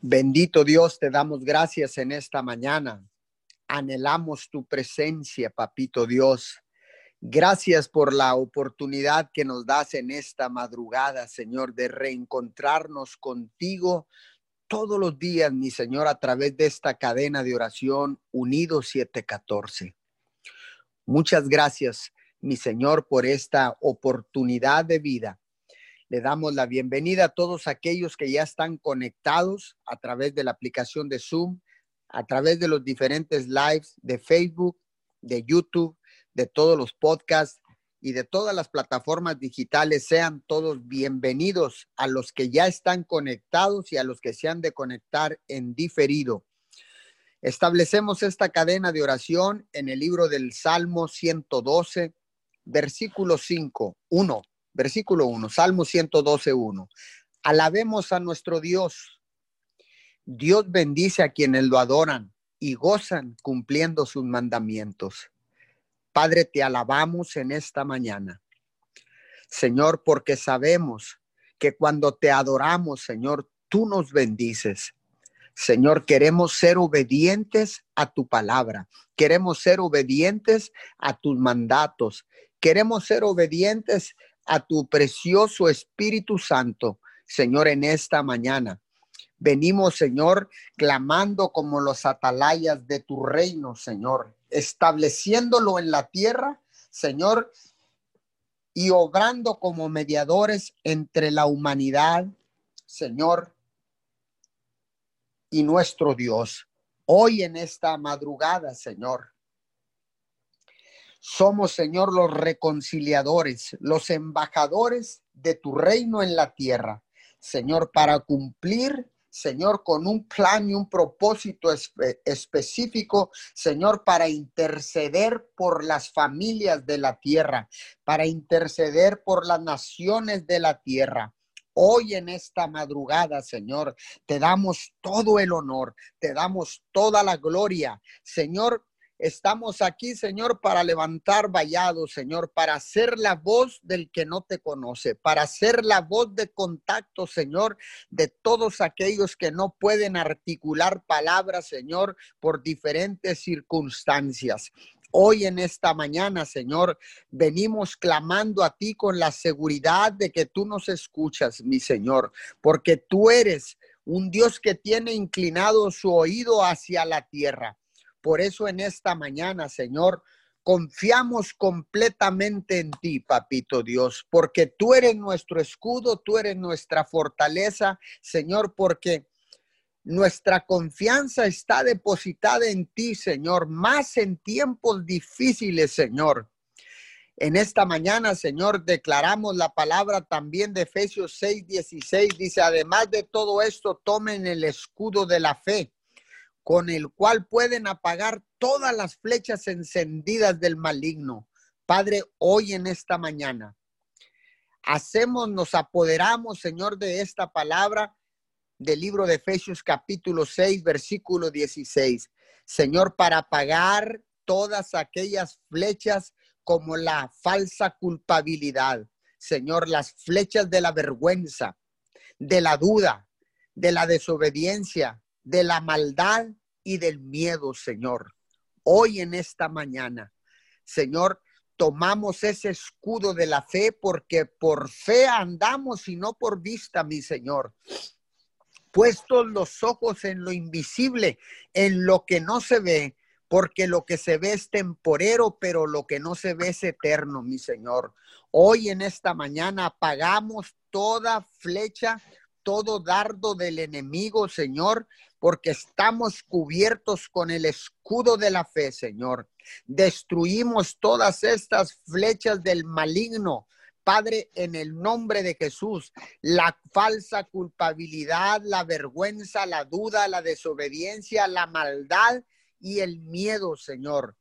Bendito Dios, te damos gracias en esta mañana. Anhelamos tu presencia, papito Dios. Gracias por la oportunidad que nos das en esta madrugada, Señor, de reencontrarnos contigo todos los días, mi Señor, a través de esta cadena de oración Unido 714. Muchas gracias, mi Señor, por esta oportunidad de vida le damos la bienvenida a todos aquellos que ya están conectados a través de la aplicación de Zoom, a través de los diferentes lives de Facebook, de YouTube, de todos los podcasts y de todas las plataformas digitales. Sean todos bienvenidos a los que ya están conectados y a los que se han de conectar en diferido. Establecemos esta cadena de oración en el libro del Salmo 112, versículo 5, 1 versículo 1, Salmo 112, 1. Alabemos a nuestro Dios. Dios bendice a quienes lo adoran y gozan cumpliendo sus mandamientos. Padre, te alabamos en esta mañana. Señor, porque sabemos que cuando te adoramos, Señor, tú nos bendices. Señor, queremos ser obedientes a tu palabra. Queremos ser obedientes a tus mandatos. Queremos ser obedientes a tu precioso Espíritu Santo, Señor, en esta mañana. Venimos, Señor, clamando como los atalayas de tu reino, Señor, estableciéndolo en la tierra, Señor, y obrando como mediadores entre la humanidad, Señor, y nuestro Dios. Hoy en esta madrugada, Señor, somos, Señor, los reconciliadores, los embajadores de tu reino en la tierra. Señor, para cumplir, Señor, con un plan y un propósito específico, Señor, para interceder por las familias de la tierra, para interceder por las naciones de la tierra. Hoy en esta madrugada, Señor, te damos todo el honor, te damos toda la gloria. Señor, Estamos aquí, Señor, para levantar vallados, Señor, para ser la voz del que no te conoce, para ser la voz de contacto, Señor, de todos aquellos que no pueden articular palabras, Señor, por diferentes circunstancias. Hoy en esta mañana, Señor, venimos clamando a ti con la seguridad de que tú nos escuchas, mi Señor, porque tú eres un Dios que tiene inclinado su oído hacia la tierra. Por eso en esta mañana, Señor, confiamos completamente en ti, papito Dios, porque tú eres nuestro escudo, tú eres nuestra fortaleza, Señor, porque nuestra confianza está depositada en ti, Señor, más en tiempos difíciles, Señor. En esta mañana, Señor, declaramos la palabra también de Efesios 6, 16. Dice, además de todo esto, tomen el escudo de la fe con el cual pueden apagar todas las flechas encendidas del maligno. Padre, hoy en esta mañana hacemos, nos apoderamos, Señor, de esta palabra del libro de Efesios capítulo 6, versículo 16. Señor, para apagar todas aquellas flechas como la falsa culpabilidad. Señor, las flechas de la vergüenza, de la duda, de la desobediencia, de la maldad y del miedo, Señor. Hoy en esta mañana, Señor, tomamos ese escudo de la fe porque por fe andamos y no por vista, mi Señor. Puestos los ojos en lo invisible, en lo que no se ve, porque lo que se ve es temporero, pero lo que no se ve es eterno, mi Señor. Hoy en esta mañana apagamos toda flecha todo dardo del enemigo, Señor, porque estamos cubiertos con el escudo de la fe, Señor. Destruimos todas estas flechas del maligno. Padre, en el nombre de Jesús, la falsa culpabilidad, la vergüenza, la duda, la desobediencia, la maldad y el miedo, Señor.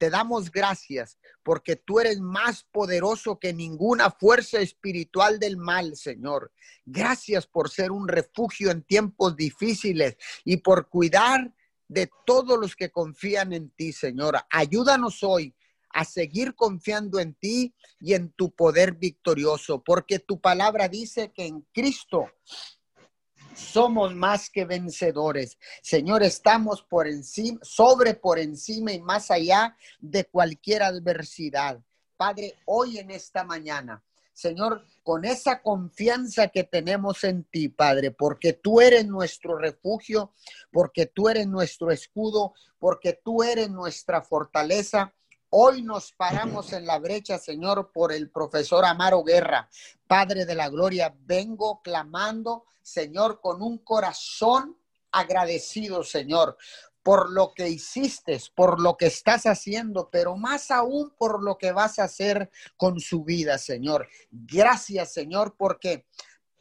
Te damos gracias porque tú eres más poderoso que ninguna fuerza espiritual del mal, Señor. Gracias por ser un refugio en tiempos difíciles y por cuidar de todos los que confían en ti, Señor. Ayúdanos hoy a seguir confiando en ti y en tu poder victorioso, porque tu palabra dice que en Cristo somos más que vencedores. Señor, estamos por encima, sobre, por encima y más allá de cualquier adversidad. Padre, hoy en esta mañana, Señor, con esa confianza que tenemos en ti, Padre, porque tú eres nuestro refugio, porque tú eres nuestro escudo, porque tú eres nuestra fortaleza. Hoy nos paramos en la brecha, Señor, por el profesor Amaro Guerra. Padre de la Gloria, vengo clamando, Señor, con un corazón agradecido, Señor, por lo que hiciste, por lo que estás haciendo, pero más aún por lo que vas a hacer con su vida, Señor. Gracias, Señor, porque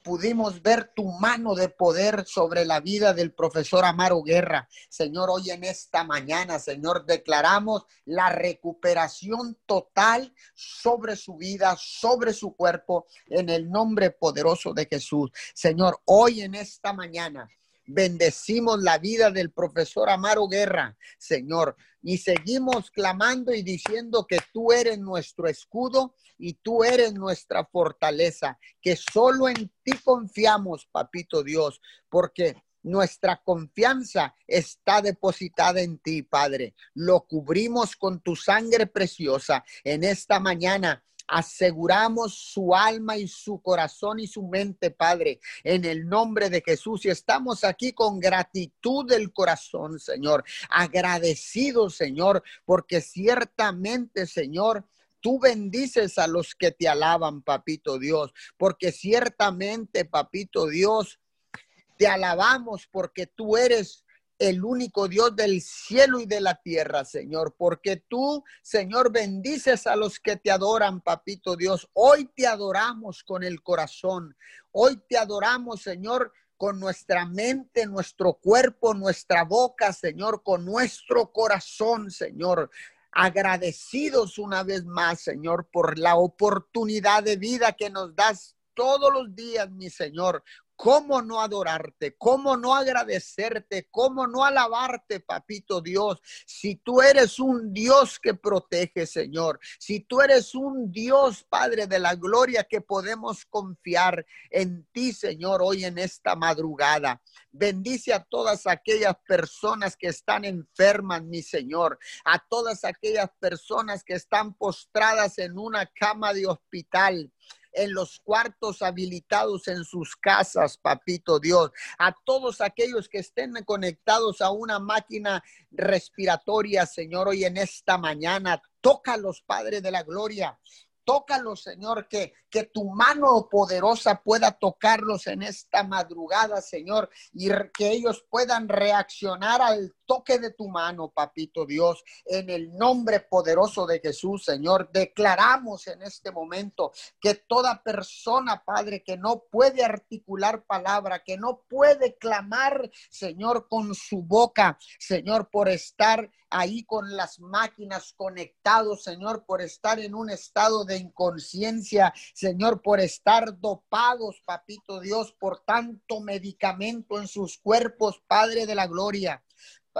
pudimos ver tu mano de poder sobre la vida del profesor Amaro Guerra. Señor, hoy en esta mañana, Señor, declaramos la recuperación total sobre su vida, sobre su cuerpo, en el nombre poderoso de Jesús. Señor, hoy en esta mañana Bendecimos la vida del profesor Amaro Guerra, Señor, y seguimos clamando y diciendo que tú eres nuestro escudo y tú eres nuestra fortaleza, que solo en ti confiamos, papito Dios, porque nuestra confianza está depositada en ti, Padre. Lo cubrimos con tu sangre preciosa en esta mañana aseguramos su alma y su corazón y su mente, Padre, en el nombre de Jesús. Y estamos aquí con gratitud del corazón, Señor, agradecidos, Señor, porque ciertamente, Señor, Tú bendices a los que te alaban, papito Dios, porque ciertamente, papito Dios, te alabamos porque tú eres el único Dios del cielo y de la tierra, Señor, porque tú, Señor, bendices a los que te adoran, papito Dios. Hoy te adoramos con el corazón, hoy te adoramos, Señor, con nuestra mente, nuestro cuerpo, nuestra boca, Señor, con nuestro corazón, Señor. Agradecidos una vez más, Señor, por la oportunidad de vida que nos das todos los días, mi Señor, ¿Cómo no adorarte? ¿Cómo no agradecerte? ¿Cómo no alabarte, papito Dios? Si tú eres un Dios que protege, Señor. Si tú eres un Dios, Padre de la gloria, que podemos confiar en ti, Señor, hoy en esta madrugada. Bendice a todas aquellas personas que están enfermas, mi Señor. A todas aquellas personas que están postradas en una cama de hospital en los cuartos habilitados en sus casas, papito Dios. A todos aquellos que estén conectados a una máquina respiratoria, Señor, hoy en esta mañana, tócalos, Padre de la Gloria. Tócalos, Señor, que, que tu mano poderosa pueda tocarlos en esta madrugada, Señor, y que ellos puedan reaccionar al toque de tu mano, papito Dios, en el nombre poderoso de Jesús, Señor. Declaramos en este momento que toda persona, Padre, que no puede articular palabra, que no puede clamar, Señor, con su boca, Señor, por estar ahí con las máquinas conectados, Señor, por estar en un estado de inconsciencia, Señor, por estar dopados, papito Dios, por tanto medicamento en sus cuerpos, Padre de la Gloria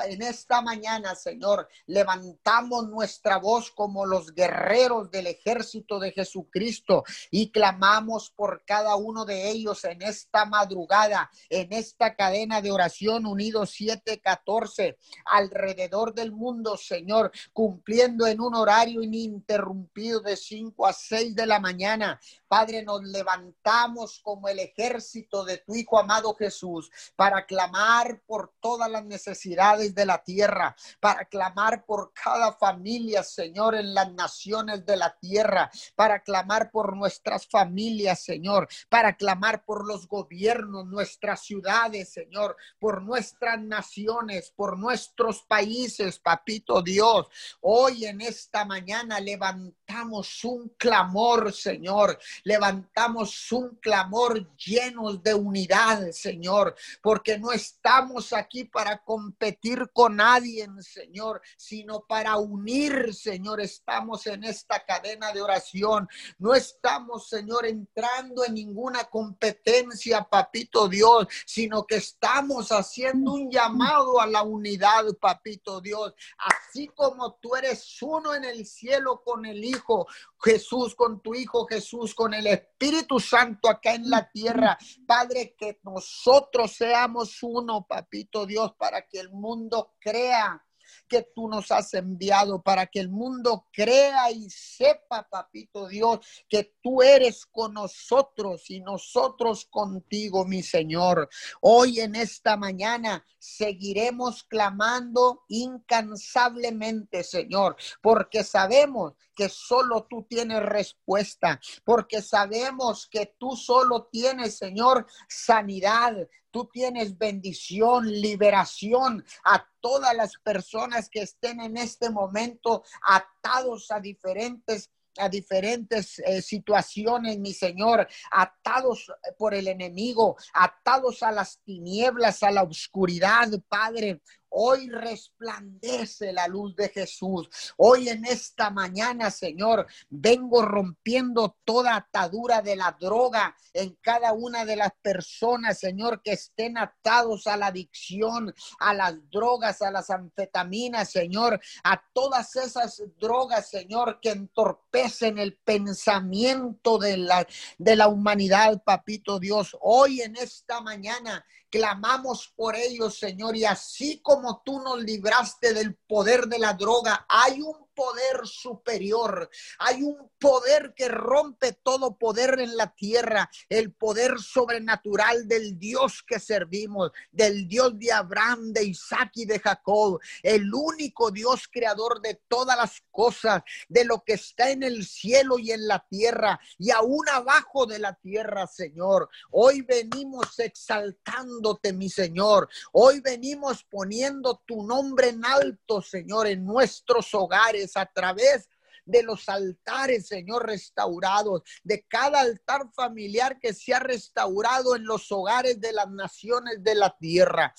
en esta mañana, Señor, levantamos nuestra voz como los guerreros del ejército de Jesucristo y clamamos por cada uno de ellos en esta madrugada, en esta cadena de oración unidos 714 alrededor del mundo, Señor, cumpliendo en un horario ininterrumpido de 5 a 6 de la mañana. Padre, nos levantamos como el ejército de tu Hijo amado Jesús para clamar por todas las necesidades de la tierra, para clamar por cada familia, Señor, en las naciones de la tierra, para clamar por nuestras familias, Señor, para clamar por los gobiernos, nuestras ciudades, Señor, por nuestras naciones, por nuestros países, papito Dios. Hoy en esta mañana levantamos un clamor, Señor, levantamos un clamor llenos de unidad, Señor, porque no estamos aquí para competir con nadie, Señor, sino para unir, Señor. Estamos en esta cadena de oración. No estamos, Señor, entrando en ninguna competencia, papito Dios, sino que estamos haciendo un llamado a la unidad, papito Dios. Así como tú eres uno en el cielo con el Hijo, Jesús, con tu Hijo Jesús, con el Espíritu Santo acá en la tierra. Padre, que nosotros seamos uno, papito Dios, para que el mundo crea que tú nos has enviado para que el mundo crea y sepa, papito Dios, que tú eres con nosotros y nosotros contigo, mi Señor. Hoy en esta mañana seguiremos clamando incansablemente, Señor, porque sabemos que solo tú tienes respuesta, porque sabemos que tú solo tienes, Señor, sanidad, tú tienes bendición, liberación a todas las personas que estén en este momento atados a diferentes a diferentes eh, situaciones, mi Señor, atados por el enemigo, atados a las tinieblas, a la oscuridad, Padre. Hoy resplandece la luz de Jesús. Hoy en esta mañana, Señor, vengo rompiendo toda atadura de la droga en cada una de las personas, Señor, que estén atados a la adicción, a las drogas, a las anfetaminas, Señor, a todas esas drogas, Señor, que entorpecen el pensamiento de la, de la humanidad, papito Dios. Hoy en esta mañana Clamamos por ellos, Señor, y así como tú nos libraste del poder de la droga, hay un poder superior, hay un poder que rompe todo poder en la tierra, el poder sobrenatural del Dios que servimos, del Dios de Abraham, de Isaac y de Jacob, el único Dios creador de todas las cosas, de lo que está en el cielo y en la tierra y aún abajo de la tierra, Señor. Hoy venimos exaltándote, mi Señor. Hoy venimos poniendo tu nombre en alto, Señor, en nuestros hogares a través de los altares, Señor, restaurados, de cada altar familiar que se ha restaurado en los hogares de las naciones de la tierra.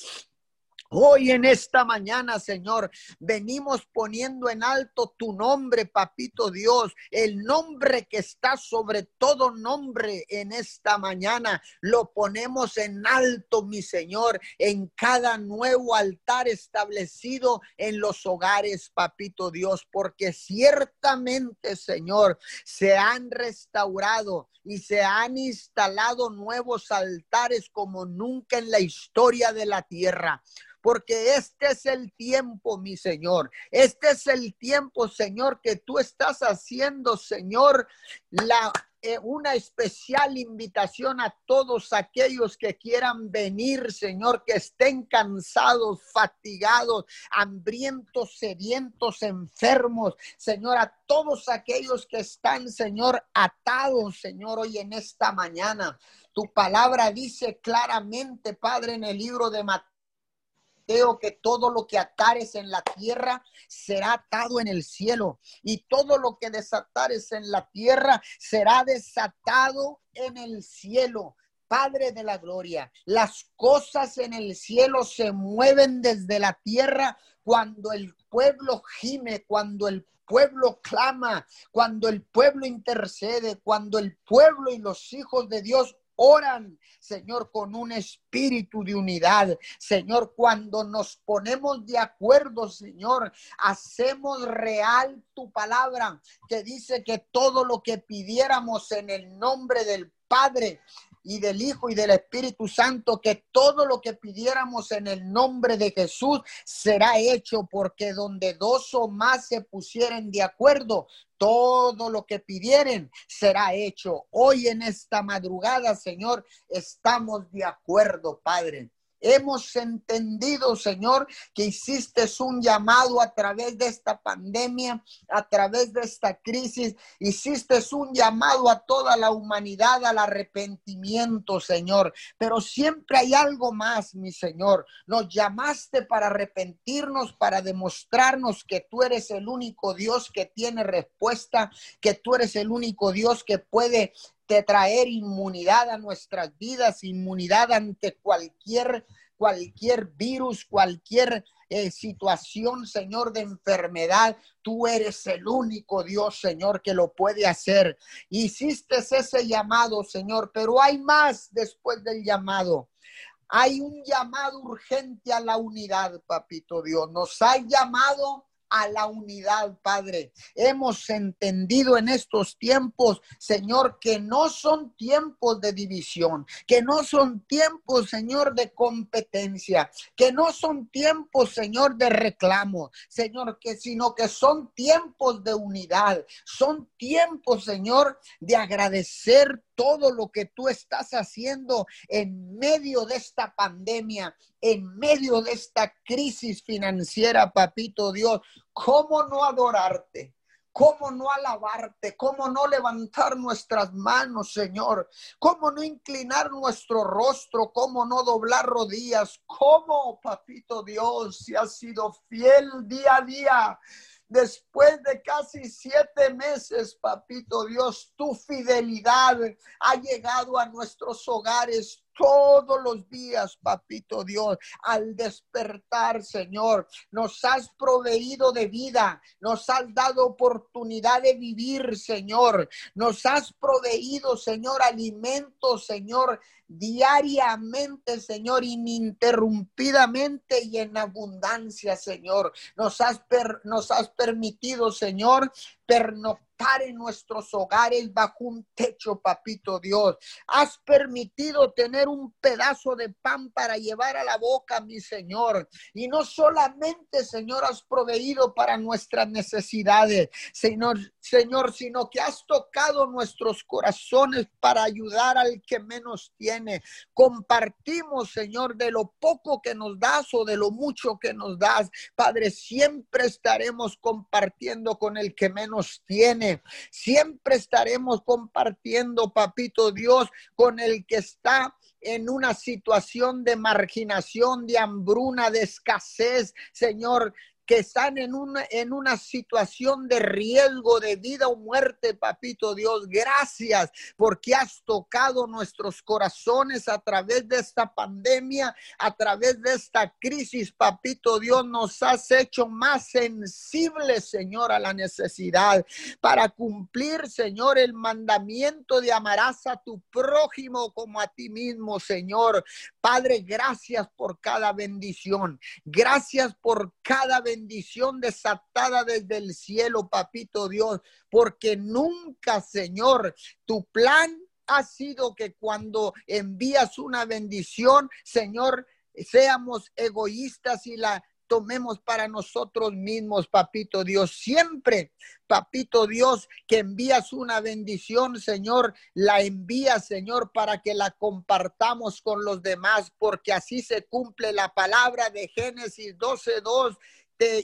Hoy en esta mañana, Señor, venimos poniendo en alto tu nombre, papito Dios, el nombre que está sobre todo nombre en esta mañana. Lo ponemos en alto, mi Señor, en cada nuevo altar establecido en los hogares, papito Dios, porque ciertamente, Señor, se han restaurado y se han instalado nuevos altares como nunca en la historia de la tierra porque este es el tiempo, mi Señor. Este es el tiempo, Señor, que tú estás haciendo, Señor, la eh, una especial invitación a todos aquellos que quieran venir, Señor, que estén cansados, fatigados, hambrientos, sedientos, enfermos, Señor, a todos aquellos que están, Señor, atados, Señor, hoy en esta mañana. Tu palabra dice claramente, Padre, en el libro de Mateo que todo lo que atares en la tierra será atado en el cielo y todo lo que desatares en la tierra será desatado en el cielo. Padre de la gloria, las cosas en el cielo se mueven desde la tierra cuando el pueblo gime, cuando el pueblo clama, cuando el pueblo intercede, cuando el pueblo y los hijos de Dios oran, Señor, con un espíritu de unidad. Señor, cuando nos ponemos de acuerdo, Señor, hacemos real tu palabra que dice que todo lo que pidiéramos en el nombre del Padre, y del Hijo y del Espíritu Santo, que todo lo que pidiéramos en el nombre de Jesús será hecho, porque donde dos o más se pusieren de acuerdo, todo lo que pidieren será hecho. Hoy en esta madrugada, Señor, estamos de acuerdo, Padre. Hemos entendido, Señor, que hiciste un llamado a través de esta pandemia, a través de esta crisis. Hiciste un llamado a toda la humanidad al arrepentimiento, Señor. Pero siempre hay algo más, mi Señor. Nos llamaste para arrepentirnos, para demostrarnos que tú eres el único Dios que tiene respuesta, que tú eres el único Dios que puede traer inmunidad a nuestras vidas, inmunidad ante cualquier, cualquier virus, cualquier eh, situación, Señor, de enfermedad. Tú eres el único Dios, Señor, que lo puede hacer. Hiciste ese llamado, Señor, pero hay más después del llamado. Hay un llamado urgente a la unidad, papito Dios. Nos ha llamado a la unidad, Padre. Hemos entendido en estos tiempos, Señor, que no son tiempos de división, que no son tiempos, Señor, de competencia, que no son tiempos, Señor, de reclamo, Señor, que sino que son tiempos de unidad, son tiempos, Señor, de agradecer todo lo que tú estás haciendo en medio de esta pandemia, en medio de esta crisis financiera, papito Dios. ¿Cómo no adorarte? ¿Cómo no alabarte? ¿Cómo no levantar nuestras manos, Señor? ¿Cómo no inclinar nuestro rostro? ¿Cómo no doblar rodillas? ¿Cómo, papito Dios, si has sido fiel día a día? Después de casi siete meses, papito Dios, tu fidelidad ha llegado a nuestros hogares todos los días, papito Dios, al despertar, Señor. Nos has proveído de vida, nos has dado oportunidad de vivir, Señor. Nos has proveído, Señor, alimento, Señor, diariamente, Señor, ininterrumpidamente y en abundancia, Señor. Nos has, nos has permitido, Señor, pernoctar en nuestros hogares bajo un techo, papito Dios. Has permitido tener un pedazo de pan para llevar a la boca, mi Señor. Y no solamente, Señor, has proveído para nuestras necesidades, Señor, Señor, sino que has tocado nuestros corazones para ayudar al que menos tiene. Compartimos, Señor, de lo poco que nos das o de lo mucho que nos das. Padre, siempre estaremos compartiendo con el que menos tiene. Siempre estaremos compartiendo, papito Dios, con el que está en una situación de marginación, de hambruna, de escasez, Señor que están en una, en una situación de riesgo de vida o muerte, papito Dios. Gracias porque has tocado nuestros corazones a través de esta pandemia, a través de esta crisis, papito Dios. Nos has hecho más sensibles, Señor, a la necesidad para cumplir, Señor, el mandamiento de amarás a tu prójimo como a ti mismo, Señor. Padre, gracias por cada bendición. Gracias por cada bendición bendición desatada desde el cielo, papito Dios, porque nunca, Señor, tu plan ha sido que cuando envías una bendición, Señor, seamos egoístas y la tomemos para nosotros mismos, papito Dios. Siempre, papito Dios, que envías una bendición, Señor, la envías, Señor, para que la compartamos con los demás, porque así se cumple la palabra de Génesis 12.2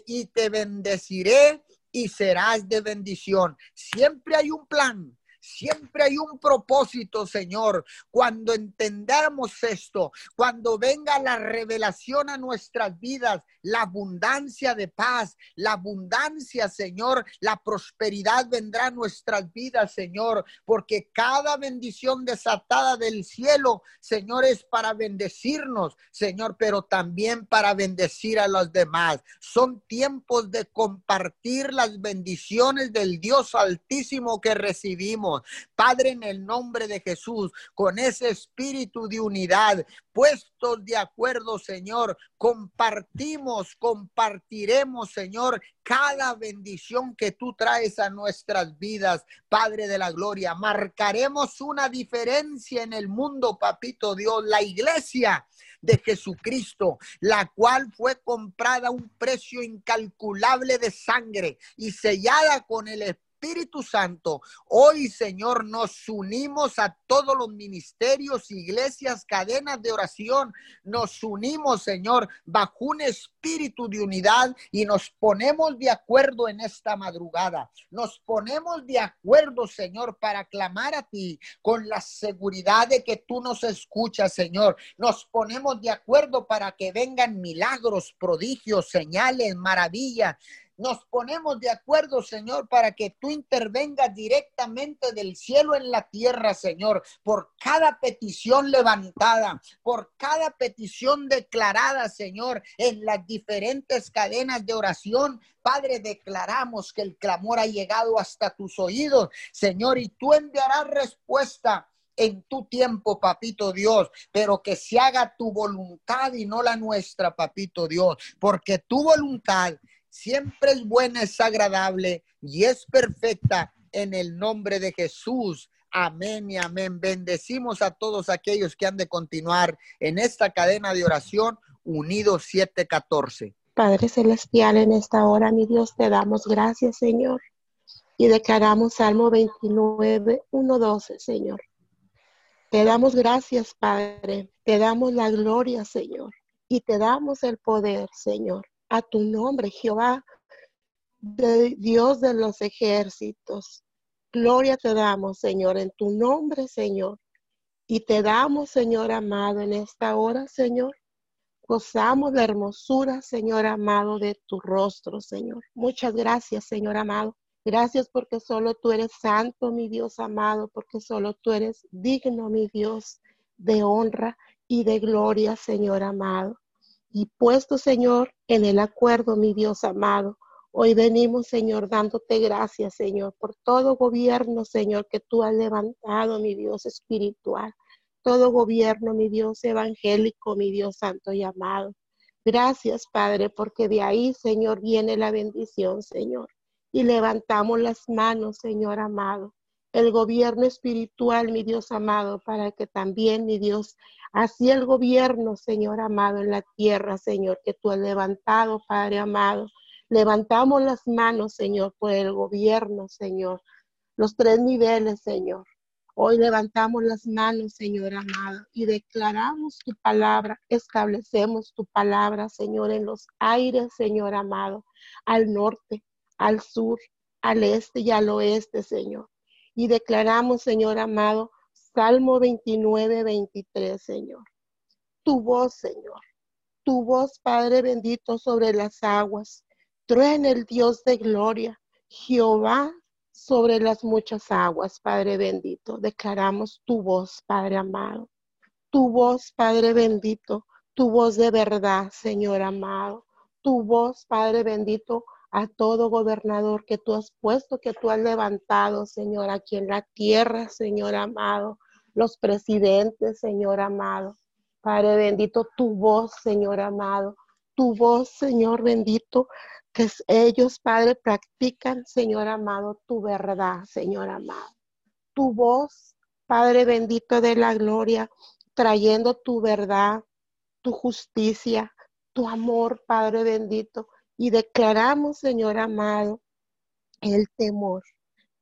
y te bendeciré y serás de bendición. Siempre hay un plan. Siempre hay un propósito, Señor. Cuando entendamos esto, cuando venga la revelación a nuestras vidas, la abundancia de paz, la abundancia, Señor, la prosperidad vendrá a nuestras vidas, Señor, porque cada bendición desatada del cielo, Señor, es para bendecirnos, Señor, pero también para bendecir a los demás. Son tiempos de compartir las bendiciones del Dios Altísimo que recibimos. Padre, en el nombre de Jesús, con ese espíritu de unidad, puestos de acuerdo, Señor, compartimos, compartiremos, Señor, cada bendición que tú traes a nuestras vidas, Padre de la Gloria. Marcaremos una diferencia en el mundo, Papito Dios, la iglesia de Jesucristo, la cual fue comprada a un precio incalculable de sangre y sellada con el Espíritu Espíritu Santo, hoy, Señor, nos unimos a todos los ministerios, iglesias, cadenas de oración. Nos unimos, Señor, bajo un espíritu de unidad y nos ponemos de acuerdo en esta madrugada. Nos ponemos de acuerdo, Señor, para clamar a ti con la seguridad de que tú nos escuchas, Señor. Nos ponemos de acuerdo para que vengan milagros, prodigios, señales, maravillas nos ponemos de acuerdo, Señor, para que tú intervengas directamente del cielo en la tierra, Señor, por cada petición levantada, por cada petición declarada, Señor, en las diferentes cadenas de oración. Padre, declaramos que el clamor ha llegado hasta tus oídos, Señor, y tú enviarás respuesta en tu tiempo, papito Dios, pero que se haga tu voluntad y no la nuestra, papito Dios, porque tu voluntad siempre es buena, es agradable y es perfecta en el nombre de Jesús. Amén y amén. Bendecimos a todos aquellos que han de continuar en esta cadena de oración unidos 714. Padre Celestial, en esta hora, mi Dios, te damos gracias, Señor. Y declaramos Salmo 29, 1, 12, Señor. Te damos gracias, Padre. Te damos la gloria, Señor. Y te damos el poder, Señor. A tu nombre, Jehová, de Dios de los ejércitos. Gloria te damos, Señor, en tu nombre, Señor. Y te damos, Señor amado, en esta hora, Señor. Gozamos la hermosura, Señor amado, de tu rostro, Señor. Muchas gracias, Señor amado. Gracias porque solo tú eres santo, mi Dios amado, porque solo tú eres digno, mi Dios, de honra y de gloria, Señor amado. Y puesto, Señor, en el acuerdo, mi Dios amado, hoy venimos, Señor, dándote gracias, Señor, por todo gobierno, Señor, que tú has levantado, mi Dios espiritual. Todo gobierno, mi Dios evangélico, mi Dios santo y amado. Gracias, Padre, porque de ahí, Señor, viene la bendición, Señor y levantamos las manos, Señor amado. El gobierno espiritual, mi Dios amado, para que también, mi Dios, así el gobierno, Señor amado, en la tierra, Señor, que tú has levantado, Padre amado. Levantamos las manos, Señor, por el gobierno, Señor. Los tres niveles, Señor. Hoy levantamos las manos, Señor amado, y declaramos tu palabra, establecemos tu palabra, Señor, en los aires, Señor amado, al norte, al sur, al este y al oeste, Señor. Y declaramos, Señor amado, Salmo 29, 23, Señor. Tu voz, Señor. Tu voz, Padre bendito, sobre las aguas. Truena el Dios de gloria. Jehová sobre las muchas aguas, Padre bendito. Declaramos tu voz, Padre amado. Tu voz, Padre bendito. Tu voz de verdad, Señor amado. Tu voz, Padre bendito, a todo gobernador que tú has puesto, que tú has levantado, Señor, aquí en la tierra, Señor amado, los presidentes, Señor amado. Padre bendito, tu voz, Señor amado, tu voz, Señor bendito, que ellos, Padre, practican, Señor amado, tu verdad, Señor amado. Tu voz, Padre bendito de la gloria, trayendo tu verdad, tu justicia, tu amor, Padre bendito y declaramos, Señor amado, el temor,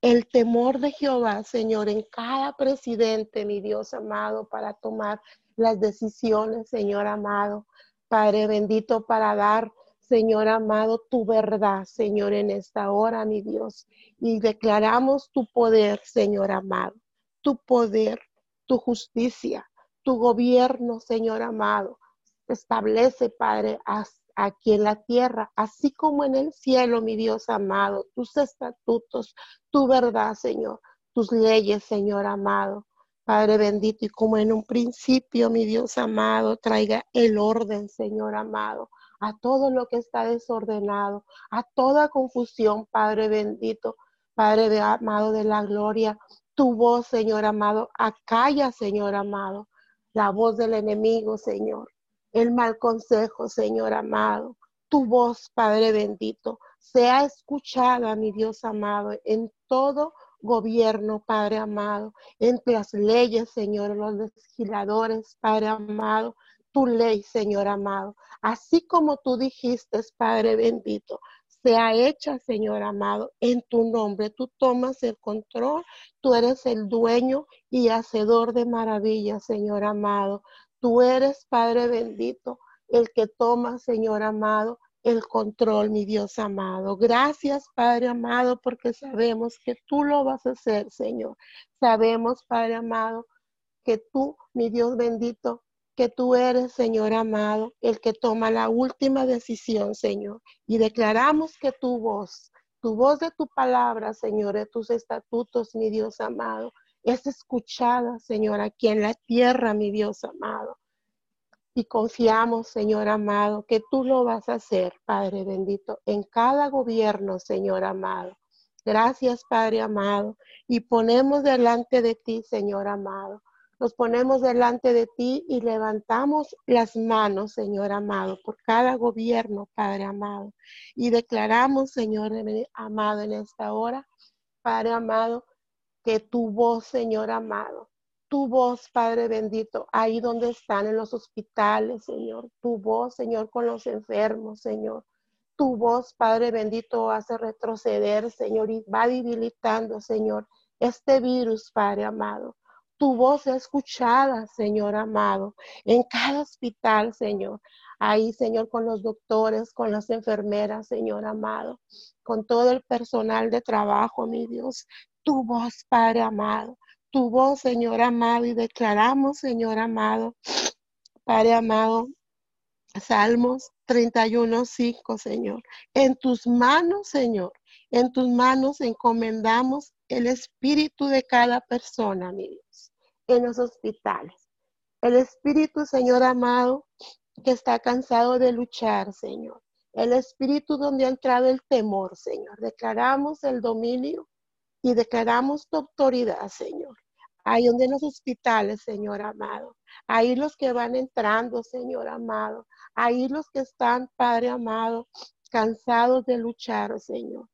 el temor de Jehová, Señor, en cada presidente, mi Dios amado, para tomar las decisiones, Señor amado. Padre bendito, para dar, Señor amado, tu verdad, Señor, en esta hora, mi Dios. Y declaramos tu poder, Señor amado, tu poder, tu justicia, tu gobierno, Señor amado. Establece, Padre, hasta aquí en la tierra, así como en el cielo, mi Dios amado, tus estatutos, tu verdad, Señor, tus leyes, Señor amado. Padre bendito, y como en un principio, mi Dios amado, traiga el orden, Señor amado, a todo lo que está desordenado, a toda confusión, Padre bendito, Padre amado de la gloria. Tu voz, Señor amado, acalla, Señor amado, la voz del enemigo, Señor el mal consejo, Señor amado. Tu voz, Padre bendito, sea escuchada, mi Dios amado, en todo gobierno, Padre amado, entre las leyes, Señor, los legisladores, Padre amado, tu ley, Señor amado. Así como tú dijiste, Padre bendito, sea hecha, Señor amado, en tu nombre. Tú tomas el control, tú eres el dueño y hacedor de maravillas, Señor amado. Tú eres, Padre bendito, el que toma, Señor amado, el control, mi Dios amado. Gracias, Padre amado, porque sabemos que tú lo vas a hacer, Señor. Sabemos, Padre amado, que tú, mi Dios bendito, que tú eres, Señor amado, el que toma la última decisión, Señor. Y declaramos que tu voz, tu voz de tu palabra, Señor, de tus estatutos, mi Dios amado, es escuchada, Señor, aquí en la tierra, mi Dios amado. Y confiamos, Señor amado, que tú lo vas a hacer, Padre bendito, en cada gobierno, Señor amado. Gracias, Padre amado. Y ponemos delante de ti, Señor amado, Nos ponemos delante de ti y levantamos las manos, Señor amado, por cada gobierno, Padre amado. Y declaramos, Señor amado, en esta hora, Padre amado, que tu voz, Señor amado, tu voz, Padre bendito, ahí donde están en los hospitales, Señor, tu voz, Señor, con los enfermos, Señor. Tu voz, Padre bendito, hace retroceder, Señor, y va debilitando, Señor, este virus, Padre amado. Tu voz es escuchada, Señor amado, en cada hospital, Señor. Ahí, Señor, con los doctores, con las enfermeras, Señor amado, con todo el personal de trabajo, mi Dios. Tu voz, Padre amado, tu voz, Señor amado, y declaramos, Señor amado, Padre amado, Salmos 31, 5, Señor. En tus manos, Señor, en tus manos encomendamos el espíritu de cada persona, mi Dios, en los hospitales. El espíritu, Señor amado, que está cansado de luchar, Señor. El espíritu donde ha entrado el temor, Señor. Declaramos el dominio y declaramos tu autoridad, Señor. Ahí donde en los hospitales, Señor amado. Ahí los que van entrando, Señor amado. Ahí los que están, Padre amado, cansados de luchar, Señor.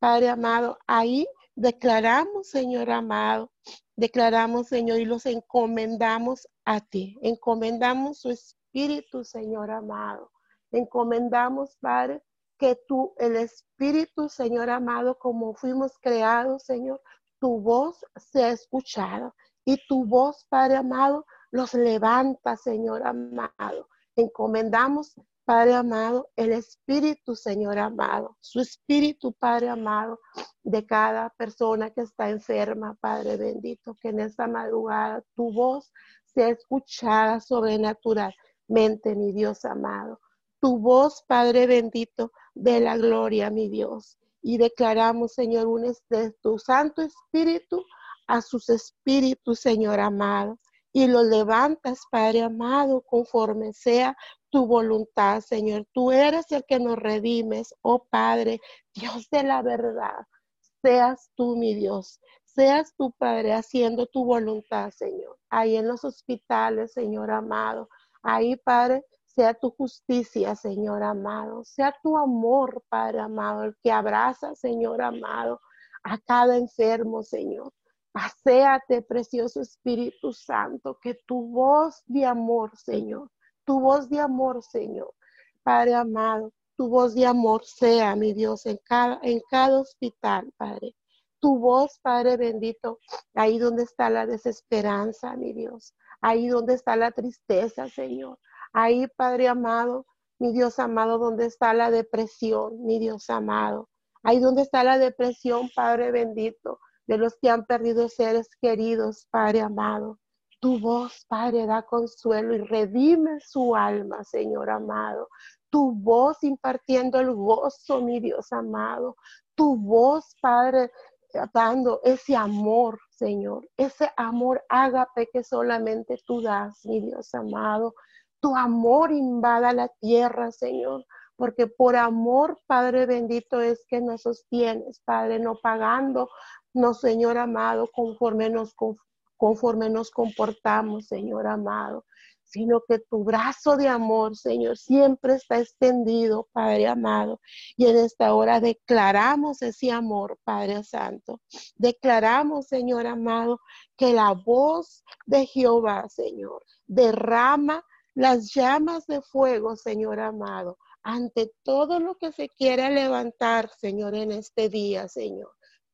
Padre amado, ahí declaramos, Señor amado, declaramos, Señor, y los encomendamos a ti. Encomendamos su espíritu, Señor amado. Encomendamos, Padre, que tú, el espíritu, Señor amado, como fuimos creados, Señor, tu voz sea escuchada y tu voz, Padre amado, los levanta, Señor amado. Encomendamos, Padre amado, el Espíritu, Señor amado, su Espíritu, Padre amado, de cada persona que está enferma, Padre bendito, que en esta madrugada tu voz sea escuchada sobrenaturalmente, mi Dios amado. Tu voz, Padre bendito, de la gloria, mi Dios. Y declaramos, Señor, un de tu Santo Espíritu a sus espíritus, Señor amado y lo levantas, Padre amado, conforme sea tu voluntad, Señor. Tú eres el que nos redimes, oh Padre, Dios de la verdad. Seas tú, mi Dios. Seas tu Padre haciendo tu voluntad, Señor. Ahí en los hospitales, Señor amado. Ahí, Padre, sea tu justicia, Señor amado. Sea tu amor, Padre amado, el que abraza, Señor amado, a cada enfermo, Señor. Paseate, precioso Espíritu Santo, que tu voz de amor, Señor, tu voz de amor, Señor, Padre amado, tu voz de amor sea, mi Dios, en cada, en cada hospital, Padre. Tu voz, Padre bendito, ahí donde está la desesperanza, mi Dios, ahí donde está la tristeza, Señor. Ahí, Padre amado, mi Dios amado, donde está la depresión, mi Dios amado. Ahí donde está la depresión, Padre bendito de los que han perdido seres queridos, Padre amado. Tu voz, Padre, da consuelo y redime su alma, Señor amado. Tu voz impartiendo el gozo, mi Dios amado. Tu voz, Padre, dando ese amor, Señor. Ese amor ágape que solamente tú das, mi Dios amado. Tu amor invada la tierra, Señor porque por amor, Padre bendito, es que nos sostienes, Padre, no pagando, no, Señor amado, conforme nos, conforme nos comportamos, Señor amado, sino que tu brazo de amor, Señor, siempre está extendido, Padre amado. Y en esta hora declaramos ese amor, Padre Santo. Declaramos, Señor amado, que la voz de Jehová, Señor, derrama las llamas de fuego, Señor amado, ante todo lo que se quiera levantar, Señor, en este día, Señor.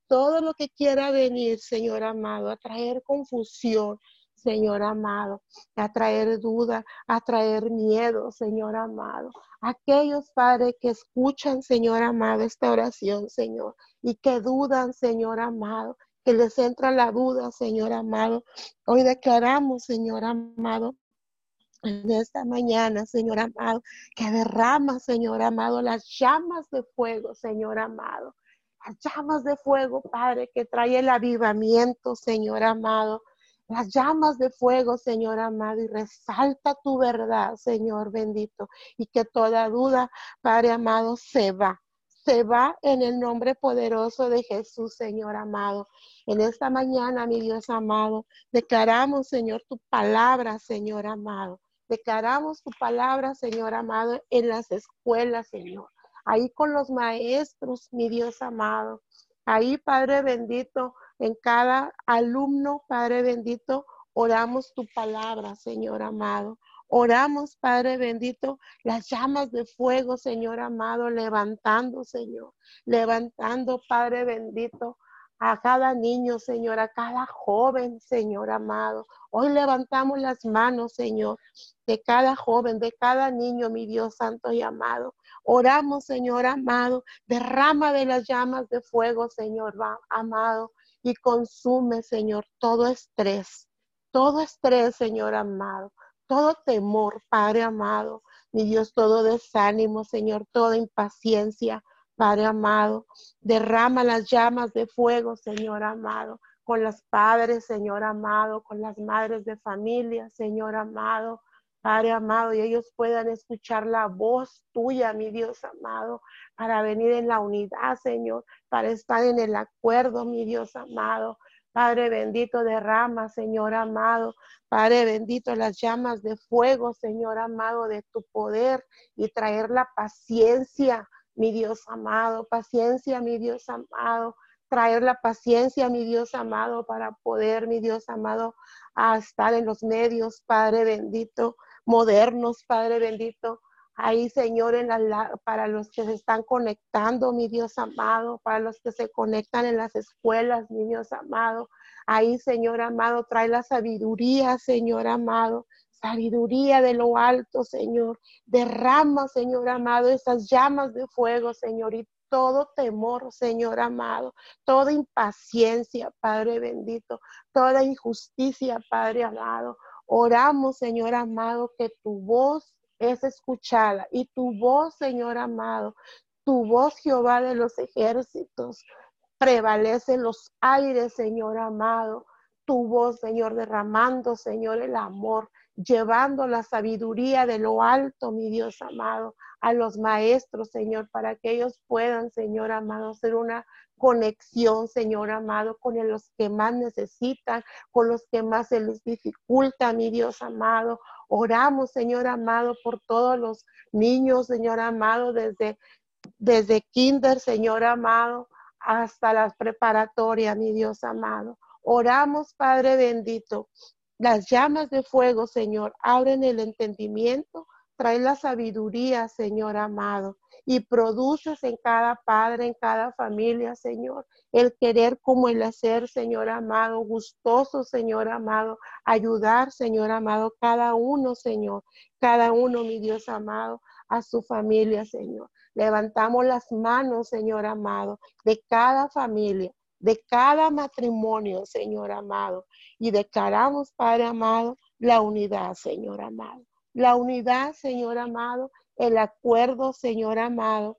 Todo lo que quiera venir, Señor amado, a traer confusión, Señor amado, a traer duda, a traer miedo, Señor amado. Aquellos padres que escuchan, Señor amado, esta oración, Señor, y que dudan, Señor amado, que les entra la duda, Señor amado. Hoy declaramos, Señor amado, en esta mañana, Señor amado, que derrama, Señor amado, las llamas de fuego, Señor amado. Las llamas de fuego, Padre, que trae el avivamiento, Señor amado. Las llamas de fuego, Señor amado, y resalta tu verdad, Señor bendito, y que toda duda, Padre amado, se va, se va en el nombre poderoso de Jesús, Señor amado. En esta mañana, mi Dios amado, declaramos, Señor, tu palabra, Señor amado. Declaramos tu palabra, Señor amado, en las escuelas, Señor. Ahí con los maestros, mi Dios amado. Ahí, Padre bendito, en cada alumno, Padre bendito, oramos tu palabra, Señor amado. Oramos, Padre bendito, las llamas de fuego, Señor amado, levantando, Señor, levantando, Padre bendito, a cada niño, Señor, a cada joven, Señor amado. Hoy levantamos las manos, Señor, de cada joven, de cada niño, mi Dios santo y amado. Oramos, Señor amado, derrama de las llamas de fuego, Señor amado, y consume, Señor, todo estrés, todo estrés, Señor amado todo temor, Padre amado, mi Dios, todo desánimo, Señor, toda impaciencia, Padre amado. Derrama las llamas de fuego, Señor amado, con los padres, Señor amado, con las madres de familia, Señor amado. Padre amado, y ellos puedan escuchar la voz tuya, mi Dios amado, para venir en la unidad, Señor, para estar en el acuerdo, mi Dios amado, Padre bendito, derrama, Señor amado. Padre bendito, las llamas de fuego, Señor amado, de tu poder y traer la paciencia, mi Dios amado. Paciencia, mi Dios amado. Traer la paciencia, mi Dios amado, para poder, mi Dios amado, estar en los medios, Padre bendito, modernos, Padre bendito, ahí, Señor, en la, para los que se están conectando, mi Dios amado, para los que se conectan en las escuelas, mi Dios amado. Ahí, Señor amado, trae la sabiduría, Señor amado, sabiduría de lo alto, Señor. Derrama, Señor amado, esas llamas de fuego, Señor, y todo temor, Señor amado, toda impaciencia, Padre bendito, toda injusticia, Padre amado. Oramos, Señor amado, que tu voz es escuchada. Y tu voz, Señor amado, tu voz, Jehová de los ejércitos, prevalece en los aires, Señor amado. Tu voz, Señor, derramando, Señor, el amor, llevando la sabiduría de lo alto, mi Dios amado, a los maestros, Señor, para que ellos puedan, Señor amado, hacer una conexión, Señor amado, con los que más necesitan, con los que más se les dificulta, mi Dios amado. Oramos, Señor amado, por todos los niños, Señor amado, desde, desde kinder, Señor amado, hasta la preparatoria, mi Dios amado. Oramos, Padre bendito. Las llamas de fuego, Señor, abren el entendimiento, trae la sabiduría, Señor amado y produces en cada padre, en cada familia, Señor, el querer como el hacer, Señor amado, gustoso, Señor amado, ayudar, Señor amado, cada uno, Señor, cada uno, mi Dios amado, a su familia, Señor. Levantamos las manos, Señor amado, de cada familia, de cada matrimonio, Señor amado, y declaramos, Padre amado, la unidad, Señor amado. La unidad, Señor amado, el acuerdo, Señor amado,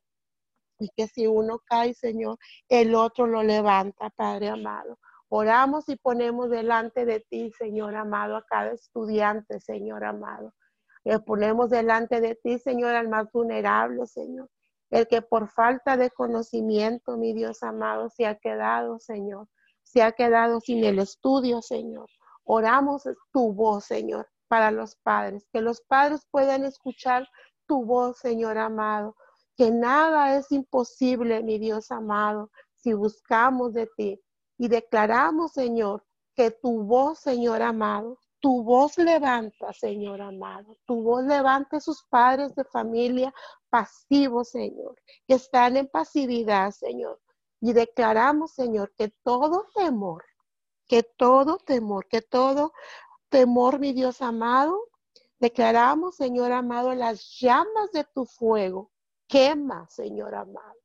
y que si uno cae, Señor, el otro lo levanta, Padre amado. Oramos y ponemos delante de ti, Señor amado, a cada estudiante, Señor amado. Le ponemos delante de ti, Señor, al más vulnerable, Señor. El que por falta de conocimiento, mi Dios amado, se ha quedado, Señor. Se ha quedado sin el estudio, Señor. Oramos tu voz, Señor, para los padres. Que los padres puedan escuchar tu voz, Señor amado, que nada es imposible, mi Dios amado, si buscamos de ti y declaramos, Señor, que tu voz, Señor amado, tu voz levanta, Señor amado, tu voz levanta sus padres de familia pasivos, Señor, que están en pasividad, Señor. Y declaramos, Señor, que todo temor, que todo temor, que todo temor, mi Dios amado, Declaramos, Señor amado, las llamas de tu fuego. Quema, Señor amado.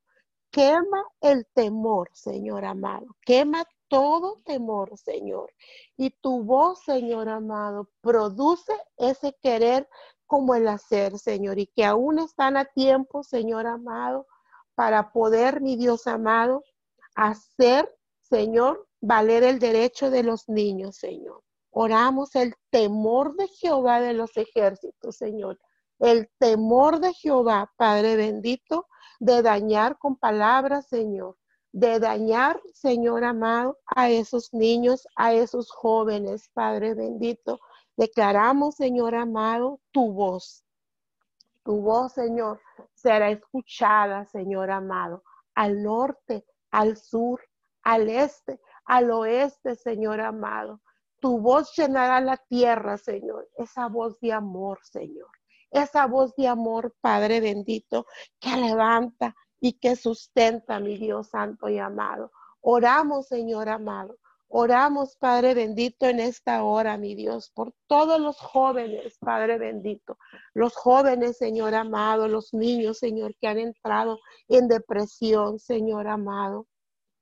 Quema el temor, Señor amado. Quema todo temor, Señor. Y tu voz, Señor amado, produce ese querer como el hacer, Señor. Y que aún están a tiempo, Señor amado, para poder, mi Dios amado, hacer, Señor, valer el derecho de los niños, Señor. Oramos el temor de Jehová de los ejércitos, Señor. El temor de Jehová, Padre bendito, de dañar con palabras, Señor, de dañar, Señor amado, a esos niños, a esos jóvenes, Padre bendito. Declaramos, Señor amado, tu voz. Tu voz, Señor, será escuchada, Señor amado, al norte, al sur, al este, al oeste, Señor amado. Tu voz llenará la tierra, Señor. Esa voz de amor, Señor. Esa voz de amor, Padre bendito, que levanta y que sustenta, mi Dios santo y amado. Oramos, Señor amado. Oramos, Padre bendito, en esta hora, mi Dios, por todos los jóvenes, Padre bendito. Los jóvenes, Señor amado, los niños, Señor, que han entrado en depresión, Señor amado.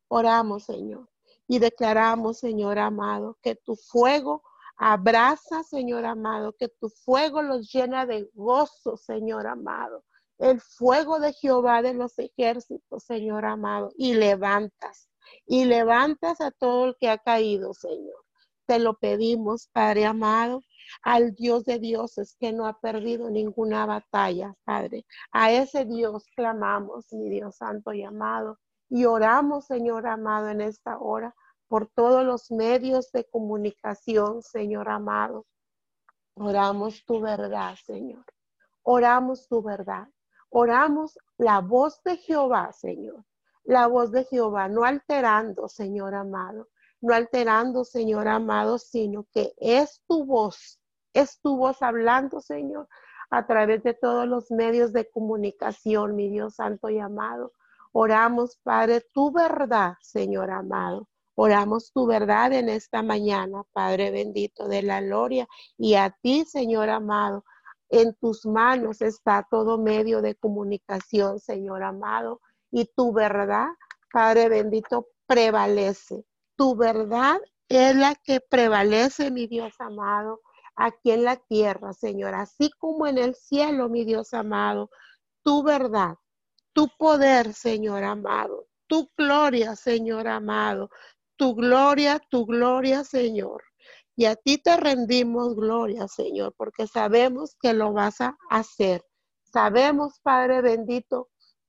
Oramos, Señor y declaramos, Señor amado, que tu fuego abraza, Señor amado, que tu fuego los llena de gozo, Señor amado. El fuego de Jehová de los ejércitos, Señor amado, y levantas, y levantas a todo el que ha caído, Señor. Te lo pedimos, Padre amado, al Dios de dioses que no ha perdido ninguna batalla, Padre. A ese Dios clamamos, mi Dios santo y amado. Y oramos, Señor amado, en esta hora por todos los medios de comunicación, Señor amado. Oramos tu verdad, Señor. Oramos tu verdad. Oramos la voz de Jehová, Señor. La voz de Jehová, no alterando, Señor amado. No alterando, Señor amado, sino que es tu voz. Es tu voz hablando, Señor, a través de todos los medios de comunicación, mi Dios santo y amado. Oramos, Padre, tu verdad, Señor amado. Oramos tu verdad en esta mañana, Padre bendito de la gloria, y a ti, Señor amado. En tus manos está todo medio de comunicación, Señor amado, y tu verdad, Padre bendito, prevalece. Tu verdad es la que prevalece, mi Dios amado, aquí en la tierra, Señor, así como en el cielo, mi Dios amado. Tu verdad, tu poder, Señor amado, tu gloria, Señor amado, tu gloria, tu gloria, Señor. Y a ti te rendimos gloria, Señor, porque sabemos que lo vas a hacer. Sabemos, Padre bendito,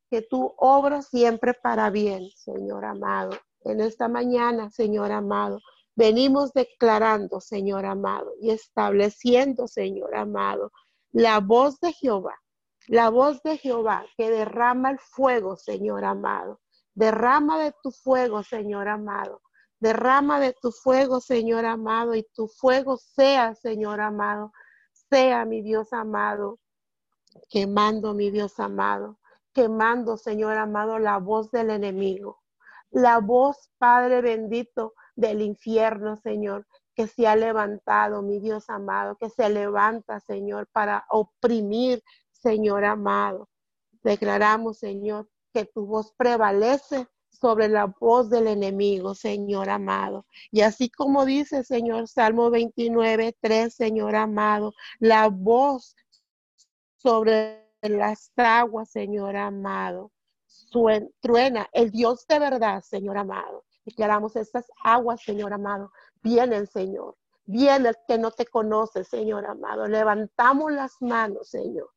que tú obras siempre para bien, Señor amado. En esta mañana, Señor amado, venimos declarando, Señor amado, y estableciendo, Señor amado, la voz de Jehová, la voz de Jehová que derrama el fuego, Señor amado. Derrama de tu fuego, Señor amado, Derrama de tu fuego, Señor amado, y tu fuego sea, Señor amado, sea mi Dios amado, quemando, mi Dios amado, quemando, Señor amado, la voz del enemigo, la voz, Padre bendito, del infierno, Señor, que se ha levantado, mi Dios amado, que se levanta, Señor, para oprimir, Señor amado. Declaramos, Señor, que tu voz prevalece sobre la voz del enemigo, Señor amado. Y así como dice, Señor, Salmo 29, 3, Señor amado, la voz sobre las aguas, Señor amado. truena el Dios de verdad, Señor amado. Declaramos estas aguas, Señor amado. Vienen, Señor. Viene el que no te conoce, Señor amado. Levantamos las manos, Señor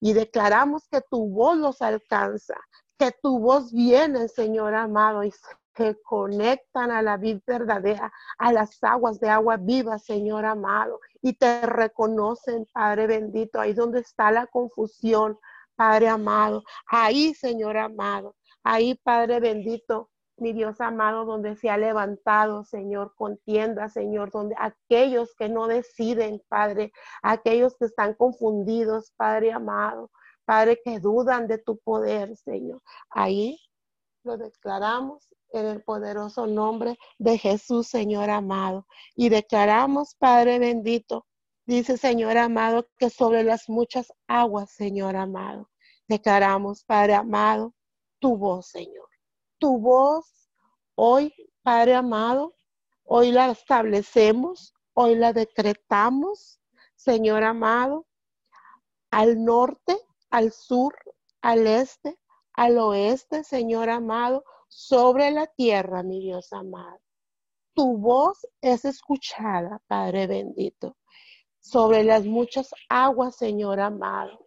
y declaramos que tu voz los alcanza, que tu voz viene, Señor amado, y se conectan a la vida verdadera, a las aguas de agua viva, Señor amado, y te reconocen, Padre bendito, ahí donde está la confusión, Padre amado, ahí, Señor amado, ahí, Padre bendito, mi Dios amado, donde se ha levantado, Señor, contienda, Señor, donde aquellos que no deciden, Padre, aquellos que están confundidos, Padre amado, Padre, que dudan de tu poder, Señor. Ahí lo declaramos en el poderoso nombre de Jesús, Señor amado. Y declaramos, Padre bendito, dice Señor amado, que sobre las muchas aguas, Señor amado, declaramos, Padre amado, tu voz, Señor. Tu voz hoy, Padre amado, hoy la establecemos, hoy la decretamos, Señor amado, al norte al sur, al este, al oeste, Señor amado, sobre la tierra, mi Dios amado. Tu voz es escuchada, Padre bendito, sobre las muchas aguas, Señor amado.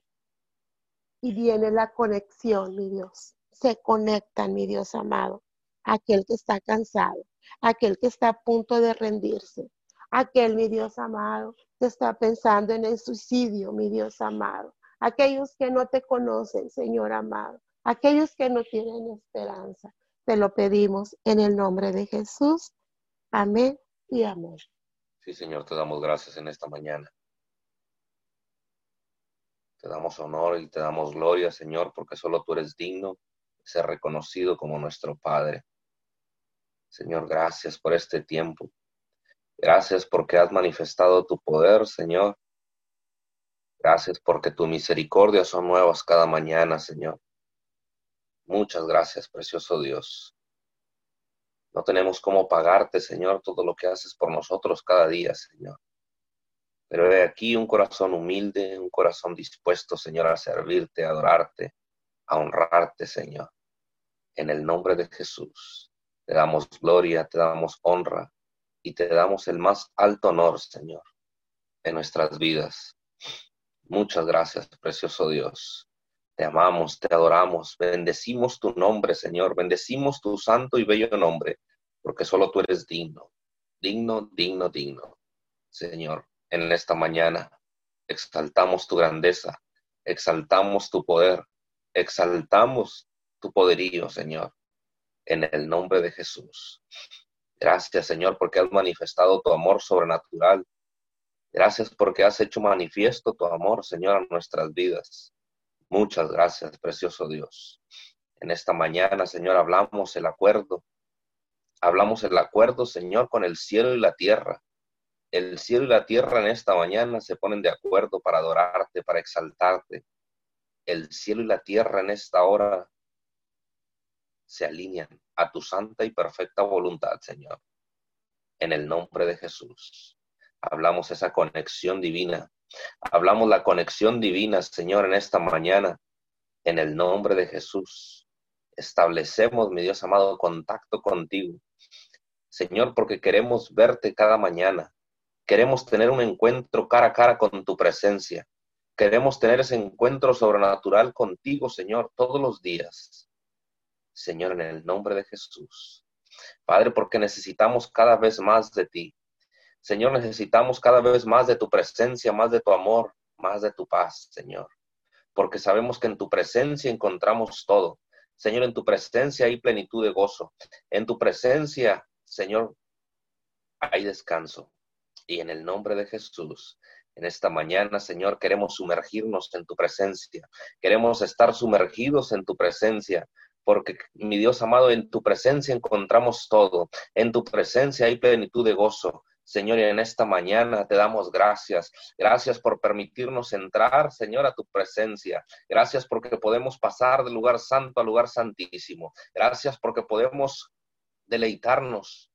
y viene la conexión, mi Dios. Se conectan, mi Dios amado, aquel que está cansado, aquel que está a punto de rendirse, aquel, mi Dios amado, que está pensando en el suicidio, mi Dios amado, aquellos que no te conocen, Señor amado, aquellos que no tienen esperanza. Te lo pedimos en el nombre de Jesús. Amén y amén. Sí, Señor, te damos gracias en esta mañana. Te damos honor y te damos gloria, Señor, porque solo tú eres digno de ser reconocido como nuestro Padre. Señor, gracias por este tiempo. Gracias porque has manifestado tu poder, Señor. Gracias porque tu misericordia son nuevas cada mañana, Señor. Muchas gracias, precioso Dios. No tenemos cómo pagarte, Señor, todo lo que haces por nosotros cada día, Señor. Pero he aquí un corazón humilde, un corazón dispuesto, Señor, a servirte, a adorarte, a honrarte, Señor. En el nombre de Jesús, te damos gloria, te damos honra y te damos el más alto honor, Señor, en nuestras vidas. Muchas gracias, precioso Dios. Te amamos, te adoramos, bendecimos tu nombre, Señor, bendecimos tu santo y bello nombre, porque solo tú eres digno, digno, digno, digno. Señor, en esta mañana. Exaltamos tu grandeza, exaltamos tu poder, exaltamos tu poderío, Señor, en el nombre de Jesús. Gracias, Señor, porque has manifestado tu amor sobrenatural. Gracias porque has hecho manifiesto tu amor, Señor, a nuestras vidas. Muchas gracias, precioso Dios. En esta mañana, Señor, hablamos el acuerdo. Hablamos el acuerdo, Señor, con el cielo y la tierra el cielo y la tierra en esta mañana se ponen de acuerdo para adorarte, para exaltarte. El cielo y la tierra en esta hora se alinean a tu santa y perfecta voluntad, Señor. En el nombre de Jesús. Hablamos esa conexión divina. Hablamos la conexión divina, Señor, en esta mañana. En el nombre de Jesús. Establecemos, mi Dios amado, contacto contigo. Señor, porque queremos verte cada mañana. Queremos tener un encuentro cara a cara con tu presencia. Queremos tener ese encuentro sobrenatural contigo, Señor, todos los días. Señor, en el nombre de Jesús. Padre, porque necesitamos cada vez más de ti. Señor, necesitamos cada vez más de tu presencia, más de tu amor, más de tu paz, Señor. Porque sabemos que en tu presencia encontramos todo. Señor, en tu presencia hay plenitud de gozo. En tu presencia, Señor, hay descanso. Y en el nombre de Jesús, en esta mañana, Señor, queremos sumergirnos en tu presencia. Queremos estar sumergidos en tu presencia. Porque, mi Dios amado, en tu presencia encontramos todo. En tu presencia hay plenitud de gozo. Señor, en esta mañana te damos gracias. Gracias por permitirnos entrar, Señor, a tu presencia. Gracias porque podemos pasar del lugar santo al lugar santísimo. Gracias porque podemos deleitarnos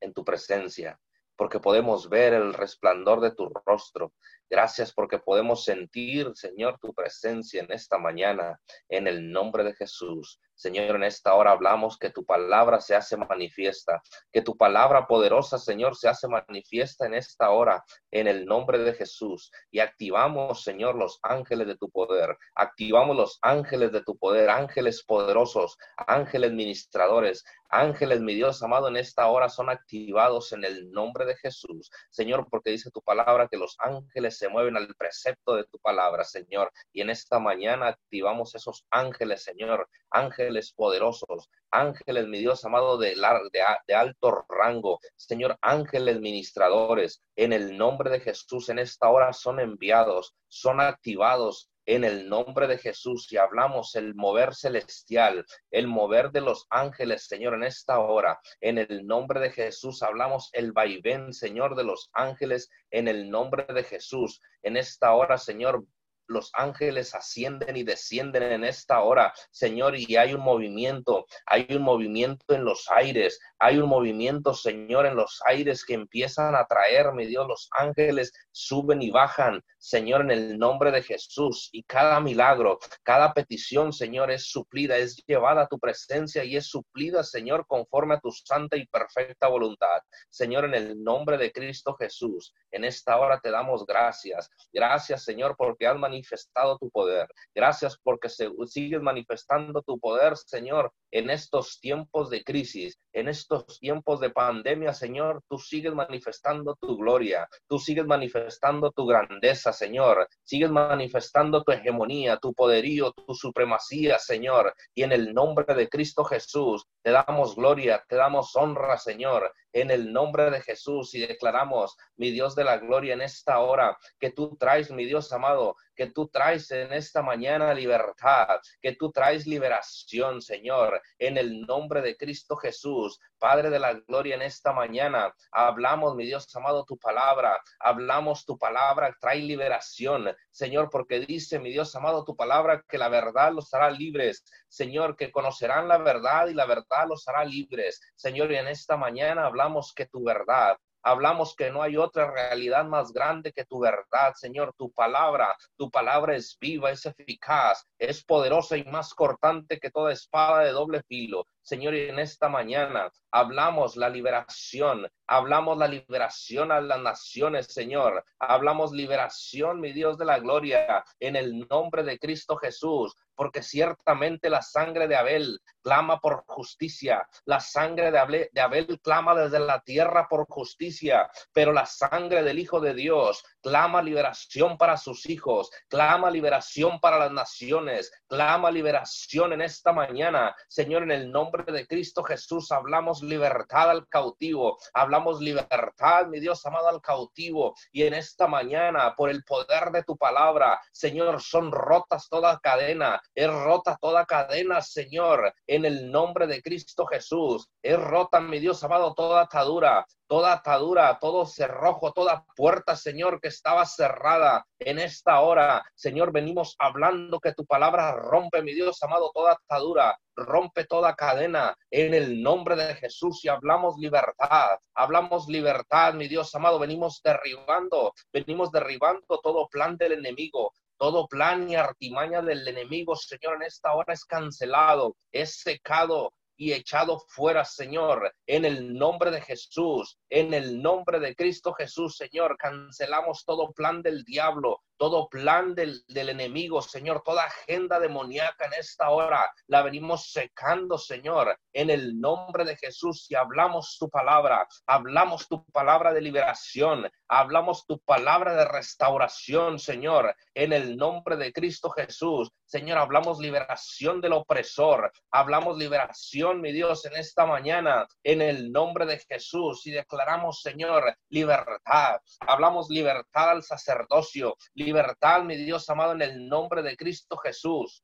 en tu presencia porque podemos ver el resplandor de tu rostro. Gracias porque podemos sentir, Señor, tu presencia en esta mañana, en el nombre de Jesús. Señor, en esta hora hablamos que tu palabra se hace manifiesta, que tu palabra poderosa, Señor, se hace manifiesta en esta hora, en el nombre de Jesús. Y activamos, Señor, los ángeles de tu poder. Activamos los ángeles de tu poder, ángeles poderosos, ángeles ministradores, ángeles, mi Dios amado, en esta hora son activados en el nombre de Jesús. Señor, porque dice tu palabra que los ángeles se mueven al precepto de tu palabra, Señor. Y en esta mañana activamos esos ángeles, Señor, ángeles poderosos, ángeles, mi Dios amado, de, de, de alto rango, Señor, ángeles ministradores, en el nombre de Jesús, en esta hora son enviados, son activados en el nombre de Jesús y hablamos el mover celestial, el mover de los ángeles, Señor, en esta hora. En el nombre de Jesús hablamos el vaivén, Señor, de los ángeles, en el nombre de Jesús. En esta hora, Señor, los ángeles ascienden y descienden en esta hora, Señor, y hay un movimiento, hay un movimiento en los aires, hay un movimiento, Señor, en los aires que empiezan a traer, mi Dios, los ángeles suben y bajan, Señor, en el nombre de Jesús, y cada milagro, cada petición, Señor, es suplida, es llevada a tu presencia y es suplida, Señor, conforme a tu santa y perfecta voluntad. Señor, en el nombre de Cristo Jesús, en esta hora te damos gracias. Gracias, Señor, porque has manifestado manifestado tu poder. Gracias porque sigues manifestando tu poder, Señor, en estos tiempos de crisis, en estos tiempos de pandemia, Señor. Tú sigues manifestando tu gloria, tú sigues manifestando tu grandeza, Señor. Sigues manifestando tu hegemonía, tu poderío, tu supremacía, Señor. Y en el nombre de Cristo Jesús, te damos gloria, te damos honra, Señor en el nombre de Jesús y declaramos, mi Dios de la gloria, en esta hora que tú traes, mi Dios amado, que tú traes en esta mañana libertad, que tú traes liberación, Señor, en el nombre de Cristo Jesús. Padre de la gloria, en esta mañana. Hablamos, mi Dios amado, tu palabra, hablamos tu palabra, trae liberación, Señor, porque dice, mi Dios amado, tu palabra, que la verdad los hará libres, Señor, que conocerán la verdad y la verdad los hará libres, Señor, y en esta mañana hablamos que tu verdad, Hablamos que no hay otra realidad más grande que tu verdad, Señor. Tu palabra, tu palabra es viva, es eficaz, es poderosa y más cortante que toda espada de doble filo. Señor, en esta mañana hablamos la liberación, hablamos la liberación a las naciones, Señor. Hablamos liberación, mi Dios de la gloria, en el nombre de Cristo Jesús porque ciertamente la sangre de Abel clama por justicia, la sangre de Abel, de Abel, clama desde la tierra por justicia, pero la sangre del Hijo de Dios clama liberación para sus hijos, clama liberación para las naciones, clama liberación en esta mañana. Señor, en el nombre de Cristo Jesús, hablamos libertad al cautivo, hablamos libertad, mi Dios amado, al cautivo, y en esta mañana, por el poder de tu palabra, Señor, son rotas toda cadena, es rota toda cadena, Señor, en el nombre de Cristo Jesús. Es rota, mi Dios amado, toda atadura, toda atadura, todo cerrojo, toda puerta, Señor, que estaba cerrada en esta hora. Señor, venimos hablando que tu palabra rompe, mi Dios amado, toda atadura, rompe toda cadena en el nombre de Jesús y hablamos libertad, hablamos libertad, mi Dios amado, venimos derribando, venimos derribando todo plan del enemigo, todo plan y artimaña del enemigo, Señor, en esta hora es cancelado, es secado, y echado fuera, Señor, en el nombre de Jesús, en el nombre de Cristo Jesús, Señor. Cancelamos todo plan del diablo, todo plan del, enemigo, Señor, toda agenda demoníaca en esta hora, la venimos secando, Señor, en el nombre de Jesús. Y hablamos tu palabra, hablamos tu palabra de liberación, hablamos tu palabra de restauración, Señor, en el nombre de Cristo Jesús. Señor, hablamos liberación del opresor, hablamos liberación, mi Dios, en esta mañana, en el nombre de Jesús. Y declaramos, Señor, libertad. Hablamos libertad al sacerdocio, libertad, mi Dios amado, en el nombre de Cristo Jesús.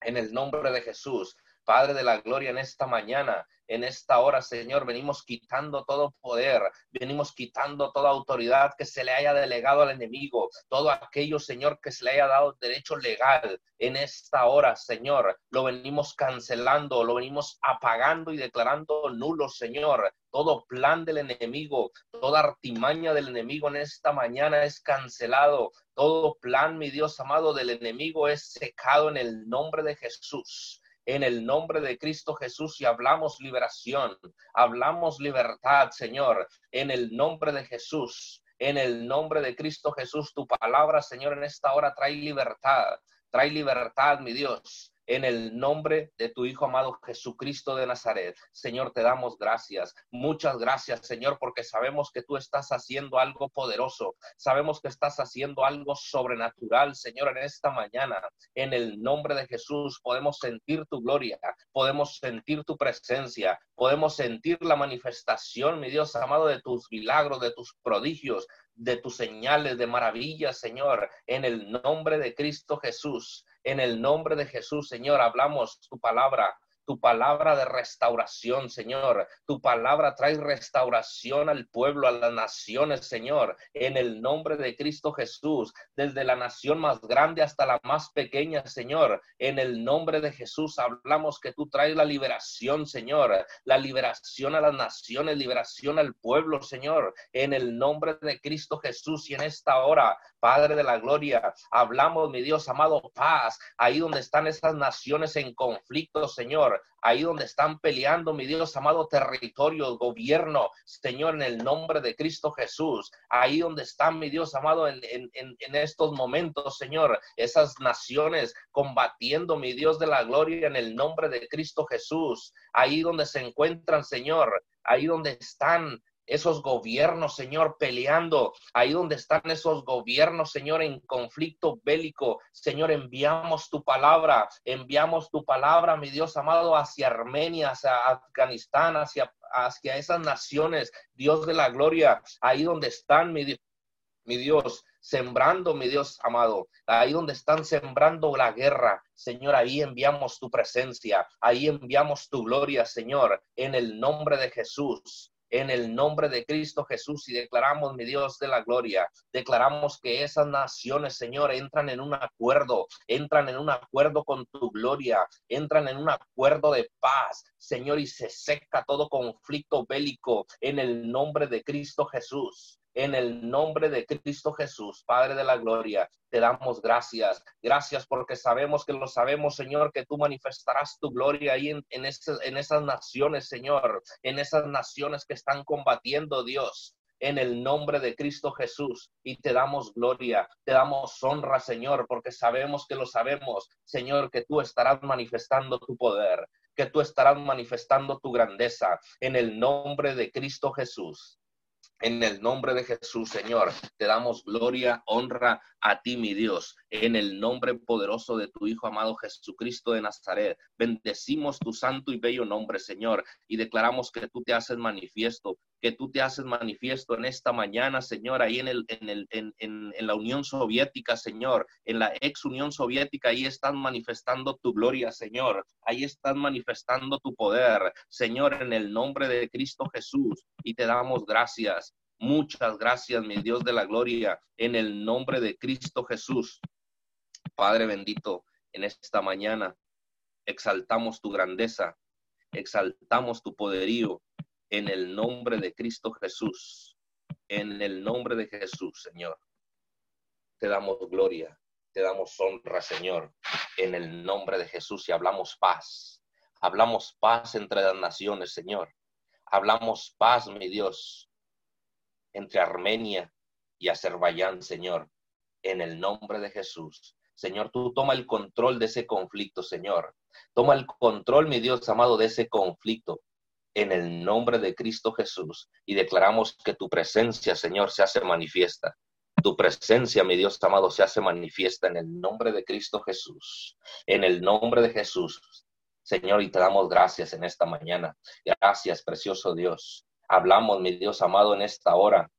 En el nombre de Jesús. Padre de la gloria, en esta mañana, en esta hora, Señor, venimos quitando todo poder, venimos quitando toda autoridad que se le haya delegado al enemigo, todo aquello, Señor, que se le haya dado derecho legal en esta hora, Señor, lo venimos cancelando, lo venimos apagando y declarando nulo, Señor. Todo plan del enemigo, toda artimaña del enemigo en esta mañana es cancelado. Todo plan, mi Dios amado, del enemigo es secado en el nombre de Jesús en el nombre de Cristo Jesús y hablamos liberación, hablamos libertad, Señor, en el nombre de Jesús. En el nombre de Cristo Jesús, tu palabra, Señor, en esta hora trae libertad, trae libertad, mi Dios en el nombre de tu Hijo amado Jesucristo de Nazaret. Señor, te damos gracias. Muchas gracias, Señor, porque sabemos que tú estás haciendo algo poderoso. Sabemos que estás haciendo algo sobrenatural, Señor, en esta mañana. En el nombre de Jesús podemos sentir tu gloria, podemos sentir tu presencia, podemos sentir la manifestación, mi Dios amado, de tus milagros, de tus prodigios, de tus señales de maravilla, Señor, en el nombre de Cristo Jesús. En el nombre de Jesús, Señor, hablamos tu palabra tu palabra de restauración, Señor. Tu palabra trae restauración al pueblo, a las naciones, Señor, en el nombre de Cristo Jesús, desde la nación más grande hasta la más pequeña, Señor. En el nombre de Jesús hablamos que tú traes la liberación, Señor, la liberación a las naciones, liberación al pueblo, Señor, en el nombre de Cristo Jesús. Y en esta hora, Padre de la gloria, hablamos, mi Dios amado, paz, ahí donde están esas naciones en conflicto, Señor Ahí donde están peleando, mi Dios amado, territorio, gobierno, Señor, en el nombre de Cristo Jesús, ahí donde están, mi Dios amado, en, en, estos momentos, Señor, esas naciones combatiendo, mi Dios de la gloria, en el nombre de Cristo Jesús, ahí donde se encuentran, Señor, ahí donde están, esos gobiernos, Señor, peleando, ahí donde están esos gobiernos, Señor, en conflicto bélico. Señor, enviamos tu palabra, enviamos tu palabra, mi Dios amado, hacia Armenia, hacia Afganistán, hacia, hacia esas naciones, Dios de la gloria, ahí donde están, mi, mi Dios, sembrando, mi Dios amado, ahí donde están sembrando la guerra, Señor, ahí enviamos tu presencia, ahí enviamos tu gloria, Señor, en el nombre de Jesús en el nombre de Cristo Jesús y declaramos, mi Dios de la gloria, declaramos que esas naciones, Señor, entran en un acuerdo, entran en un acuerdo con tu gloria, entran en un acuerdo de paz, Señor, y se seca todo conflicto bélico en el nombre de Cristo Jesús. En el nombre de Cristo Jesús, Padre de la Gloria, te damos gracias. Gracias porque sabemos que lo sabemos, Señor, que tú manifestarás tu gloria ahí en, en, en esas naciones, Señor, en esas naciones que están combatiendo, Dios en el nombre de Cristo Jesús y te damos gloria, te damos honra, Señor, porque sabemos que lo sabemos, Señor, que tú estarás manifestando tu poder, que tú estarás manifestando tu grandeza en el nombre de Cristo Jesús. En el nombre de Jesús, Señor, te damos gloria, honra a ti, mi Dios. En el nombre poderoso de tu Hijo amado Jesucristo de Nazaret, bendecimos tu santo y bello nombre, Señor, y declaramos que tú te haces manifiesto, que tú te haces manifiesto en esta mañana, Señor, ahí en, el, en, el, en, en, la Unión Soviética, Señor, en la ex Unión Soviética, ahí están manifestando tu gloria, Señor, ahí están manifestando tu poder, Señor, en el nombre de Cristo Jesús, y te damos gracias. Muchas gracias, mi Dios de la gloria, en el nombre de Cristo Jesús. Padre bendito, en esta mañana exaltamos tu grandeza, exaltamos tu poderío, en el nombre de Cristo Jesús, en el nombre de Jesús, Señor. Te damos gloria, te damos honra, Señor, en el nombre de Jesús y hablamos paz. Hablamos paz entre las naciones, Señor. Hablamos paz, mi Dios, entre Armenia y Azerbaiyán, Señor, en el nombre de Jesús. Señor, tú toma el control de ese conflicto, Señor. Toma el control, mi Dios amado, de ese conflicto en el nombre de Cristo Jesús y declaramos que tu presencia, Señor, se hace manifiesta. Tu presencia, mi Dios amado, se hace manifiesta en el nombre de Cristo Jesús. En el nombre de Jesús, Señor, y te damos gracias en esta mañana. Gracias, precioso Dios. Hablamos, mi Dios amado, en esta hora.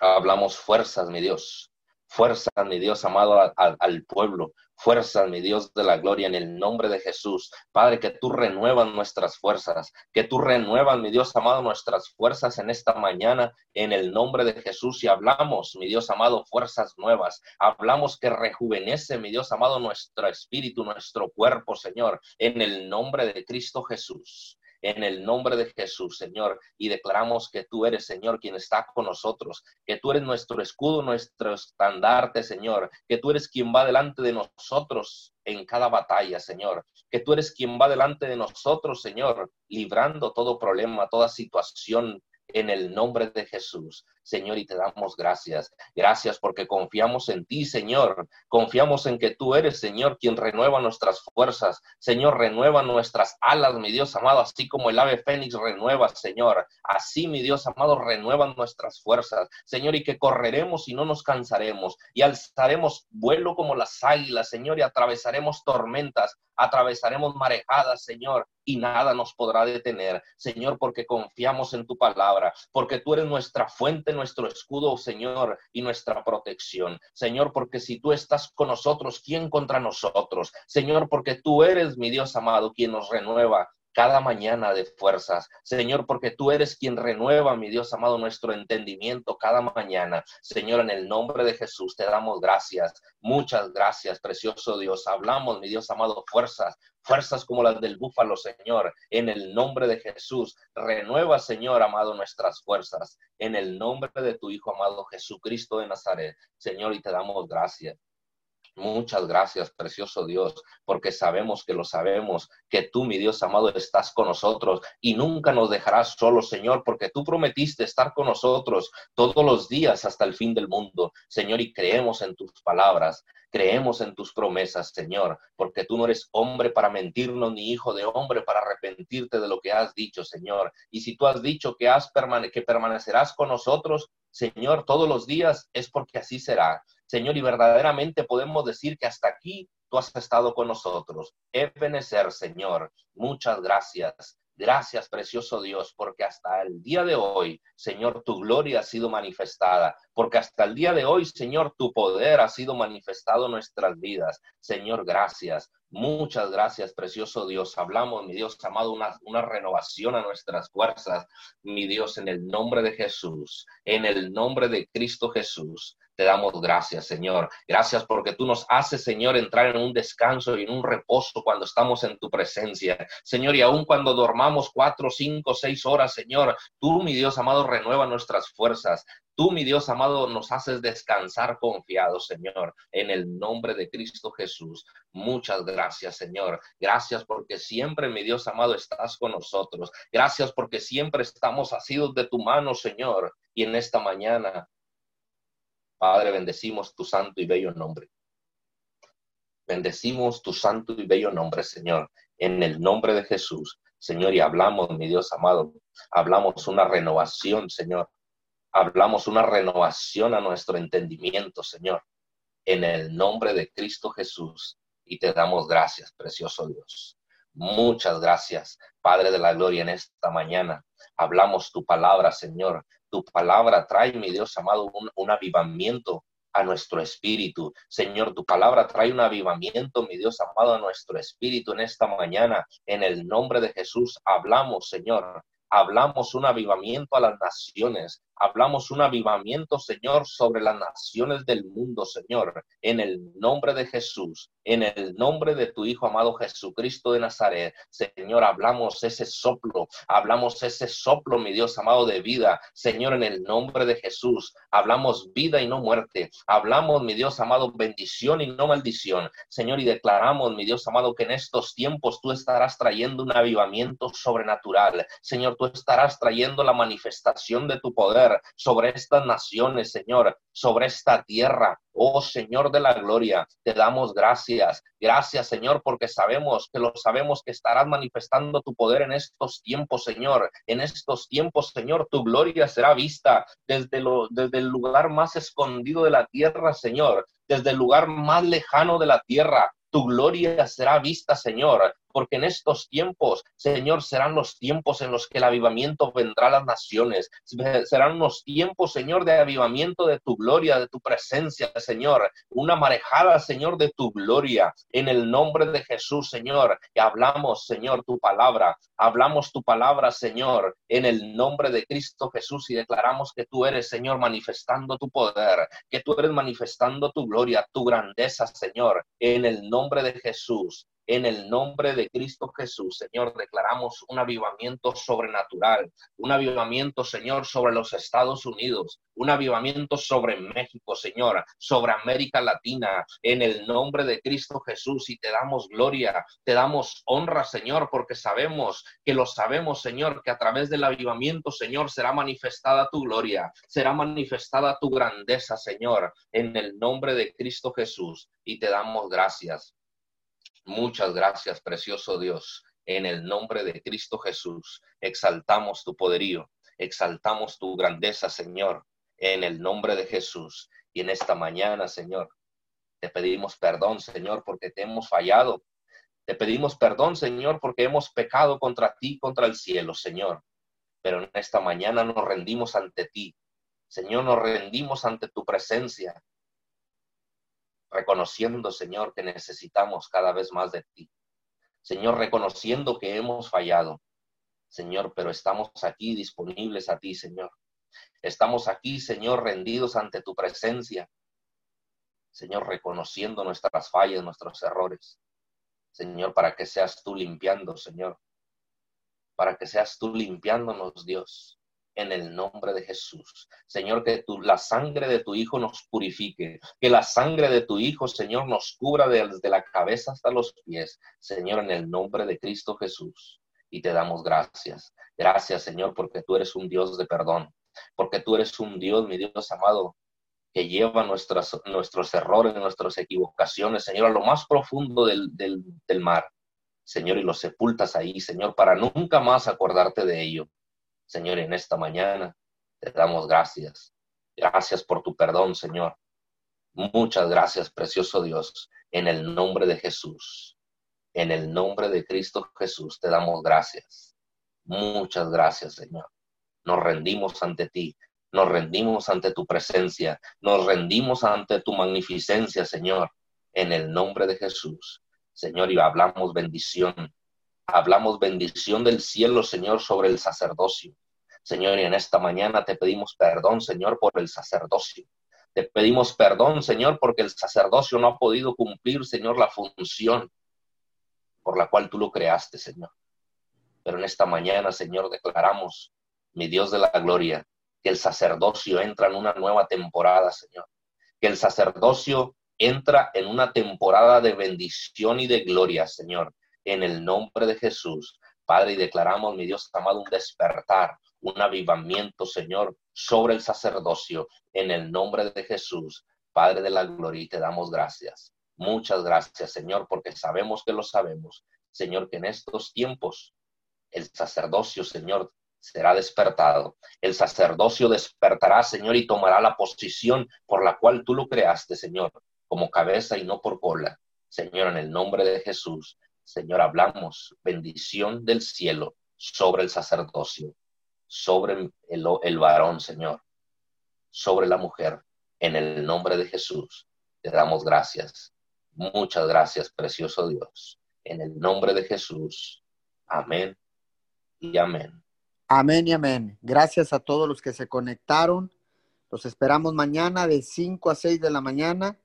Hablamos fuerzas, mi Dios. Fuerzas, mi Dios amado, al pueblo. Fuerzas, mi Dios de la gloria, en el nombre de Jesús. Padre, que tú renuevas nuestras fuerzas, que tú renuevas, mi Dios amado, nuestras fuerzas en esta mañana, en el nombre de Jesús. Y hablamos, mi Dios amado, fuerzas nuevas. Hablamos que rejuvenece, mi Dios amado, nuestro espíritu, nuestro cuerpo, Señor, en el nombre de Cristo Jesús en el nombre de Jesús, Señor, y declaramos que tú eres, Señor, quien está con nosotros, que tú eres nuestro escudo, nuestro estandarte, Señor, que tú eres quien va delante de nosotros en cada batalla, Señor, que tú eres quien va delante de nosotros, Señor, librando todo problema, toda situación en el nombre de Jesús. Señor, y te damos gracias. Gracias porque confiamos en ti, Señor. Confiamos en que tú eres, Señor, quien renueva nuestras fuerzas. Señor, renueva nuestras alas, mi Dios amado, así como el ave fénix renueva, Señor. Así, mi Dios amado, renuevan nuestras fuerzas. Señor, y que correremos y no nos cansaremos. Y alzaremos vuelo como las águilas, Señor, y atravesaremos tormentas, atravesaremos marejadas, Señor, y nada nos podrá detener, Señor, porque confiamos en tu palabra, porque tú eres nuestra fuente, nuestro escudo, Señor, y nuestra protección. Señor, porque si tú estás con nosotros, ¿quién contra nosotros? Señor, porque tú eres mi Dios amado, quien nos renueva, cada mañana de fuerzas. Señor, porque tú eres quien renueva, mi Dios amado, nuestro entendimiento cada mañana. Señor, en el nombre de Jesús te damos gracias. Muchas gracias, precioso Dios. Hablamos, mi Dios amado, fuerzas, fuerzas como las del búfalo, Señor. En el nombre de Jesús, renueva, Señor amado, nuestras fuerzas. En el nombre de tu Hijo amado Jesucristo de Nazaret, Señor, y te damos gracias. Muchas gracias, precioso Dios, porque sabemos que lo sabemos, que tú, mi Dios amado, estás con nosotros y nunca nos dejarás solos, Señor, porque tú prometiste estar con nosotros todos los días hasta el fin del mundo, Señor, y creemos en tus palabras, creemos en tus promesas, Señor, porque tú no eres hombre para mentirnos, ni hijo de hombre para arrepentirte de lo que has dicho, Señor. Y si tú has dicho que, has que permanecerás con nosotros, Señor, todos los días, es porque así será. Señor, y verdaderamente podemos decir que hasta aquí tú has estado con nosotros. Ebenecer, Señor, muchas gracias. Gracias, precioso Dios, porque hasta el día de hoy, Señor, tu gloria ha sido manifestada, porque hasta el día de hoy, Señor, tu poder ha sido manifestado en nuestras vidas. Señor, gracias. Muchas gracias, precioso Dios. Hablamos, mi Dios amado, una, renovación a nuestras fuerzas, mi Dios, en el nombre de Jesús, en el nombre de Cristo Jesús. Te damos gracias, Señor. Gracias porque tú nos haces, Señor, entrar en un descanso y en un reposo cuando estamos en tu presencia. Señor, y aun cuando dormamos cuatro, cinco, seis horas, Señor, tú, mi Dios amado, renueva nuestras fuerzas. Tú, mi Dios amado, nos haces descansar confiados, Señor, en el nombre de Cristo Jesús. Muchas gracias, Señor. Gracias porque siempre, mi Dios amado, estás con nosotros. Gracias porque siempre estamos asidos de tu mano, Señor. Y en esta mañana Padre, bendecimos tu santo y bello nombre. Bendecimos tu santo y bello nombre, Señor, en el nombre de Jesús. Señor, y hablamos, mi Dios amado, hablamos una renovación, Señor. Hablamos una renovación a nuestro entendimiento, Señor, en el nombre de Cristo Jesús. Y te damos gracias, precioso Dios. Muchas gracias, Padre de la Gloria, en esta mañana. Hablamos tu palabra, Señor. Tu palabra trae, mi Dios amado, un, avivamiento a nuestro espíritu. Señor, tu palabra trae un avivamiento, mi Dios amado, a nuestro espíritu en esta mañana. En el nombre de Jesús hablamos, Señor. Hablamos un avivamiento a las naciones. Hablamos un avivamiento, Señor, sobre las naciones del mundo, Señor, en el nombre de Jesús, en el nombre de tu Hijo amado Jesucristo de Nazaret. Señor, hablamos ese soplo, hablamos ese soplo, mi Dios amado, de vida, Señor, en el nombre de Jesús. Hablamos vida y no muerte. Hablamos, mi Dios amado, bendición y no maldición. Señor, y declaramos, mi Dios amado, que en estos tiempos tú estarás trayendo un avivamiento sobrenatural. Señor, tú estarás trayendo la manifestación de tu poder sobre estas naciones, Señor, sobre esta tierra. Oh Señor de la gloria, te damos gracias. Gracias, Señor, porque sabemos que lo sabemos que estarás manifestando tu poder en estos tiempos, Señor. En estos tiempos, Señor, tu gloria será vista desde, lo, desde el lugar más escondido de la tierra, Señor, desde el lugar más lejano de la tierra. Tu gloria será vista, Señor porque en estos tiempos, Señor, serán los tiempos en los que el avivamiento vendrá a las naciones. Serán unos tiempos, Señor, de avivamiento de tu gloria, de tu presencia, Señor. Una marejada, Señor, de tu gloria. En el nombre de Jesús, Señor. Y hablamos, Señor, tu palabra. Hablamos tu palabra, Señor, en el nombre de Cristo Jesús y declaramos que tú eres, Señor, manifestando tu poder, que tú eres manifestando tu gloria, tu grandeza, Señor, en el nombre de Jesús. En el nombre de Cristo Jesús, Señor, declaramos un avivamiento sobrenatural, un avivamiento, Señor, sobre los Estados Unidos, un avivamiento sobre México, Señor, sobre América Latina, en el nombre de Cristo Jesús. Y te damos gloria, te damos honra, Señor, porque sabemos que lo sabemos, Señor, que a través del avivamiento, Señor, será manifestada tu gloria, será manifestada tu grandeza, Señor, en el nombre de Cristo Jesús. Y te damos gracias. Muchas gracias, precioso Dios. En el nombre de Cristo Jesús, exaltamos tu poderío, exaltamos tu grandeza, Señor, en el nombre de Jesús. Y en esta mañana, Señor, te pedimos perdón, Señor, porque te hemos fallado. Te pedimos perdón, Señor, porque hemos pecado contra ti, contra el cielo, Señor. Pero en esta mañana nos rendimos ante ti. Señor, nos rendimos ante tu presencia reconociendo, Señor, que necesitamos cada vez más de ti. Señor, reconociendo que hemos fallado. Señor, pero estamos aquí disponibles a ti, Señor. Estamos aquí, Señor, rendidos ante tu presencia. Señor, reconociendo nuestras fallas, nuestros errores. Señor, para que seas tú limpiando, Señor. Para que seas tú limpiándonos, Dios, en el nombre de Jesús. Señor, que la sangre de tu Hijo nos purifique, que la sangre de tu Hijo, Señor, nos cubra desde la cabeza hasta los pies, Señor, en el nombre de Cristo Jesús. Y te damos gracias. Gracias, Señor, porque tú eres un Dios de perdón, porque tú eres un Dios, mi Dios amado, que lleva nuestras, nuestros errores, nuestras equivocaciones, Señor, a lo más profundo del, del, del mar. Señor, y los sepultas ahí, Señor, para nunca más acordarte de ello. Señor, en esta mañana te damos gracias. Gracias por tu perdón, Señor. Muchas gracias, precioso Dios, en el nombre de Jesús. En el nombre de Cristo Jesús te damos gracias. Muchas gracias, Señor. Nos rendimos ante ti, nos rendimos ante tu presencia, nos rendimos ante tu magnificencia, Señor, en el nombre de Jesús. Señor, y hablamos bendición, Hablamos bendición del cielo, Señor, sobre el sacerdocio. Señor, y en esta mañana te pedimos perdón, Señor, por el sacerdocio. Te pedimos perdón, Señor, porque el sacerdocio no ha podido cumplir, Señor, la función por la cual tú lo creaste, Señor. Pero en esta mañana, Señor, declaramos, mi Dios de la gloria, que el sacerdocio entra en una nueva temporada, Señor. Que el sacerdocio entra en una temporada de bendición y de gloria, Señor en el nombre de Jesús. Padre, y declaramos, mi Dios amado, un despertar, un avivamiento, Señor, sobre el sacerdocio, en el nombre de Jesús. Padre de la gloria, te damos gracias. Muchas gracias, Señor, porque sabemos que lo sabemos. Señor, que en estos tiempos el sacerdocio, Señor, será despertado. El sacerdocio despertará, Señor, y tomará la posición por la cual tú lo creaste, Señor, como cabeza y no por cola. Señor, en el nombre de Jesús, Señor, hablamos bendición del cielo sobre el sacerdocio, sobre el, el, varón, Señor, sobre la mujer. En el nombre de Jesús, te damos gracias. Muchas gracias, precioso Dios. En el nombre de Jesús. Amén y amén. Amén y amén. Gracias a todos los que se conectaron. Los esperamos mañana de 5 a 6 de la mañana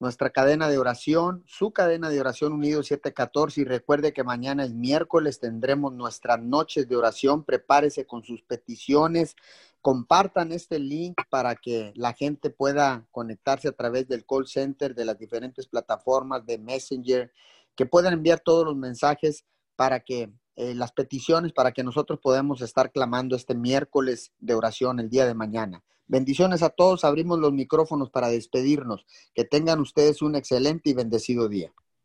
nuestra cadena de oración, su cadena de oración Unido 714. Y recuerde que mañana es miércoles, tendremos nuestras noches de oración. Prepárese con sus peticiones. Compartan este link para que la gente pueda conectarse a través del call center, de las diferentes plataformas de Messenger, que puedan enviar todos los mensajes para que eh, las peticiones, para que nosotros podamos estar clamando este miércoles de oración el día de mañana. Bendiciones a todos. Abrimos los micrófonos para despedirnos. Que tengan ustedes un excelente y bendecido día.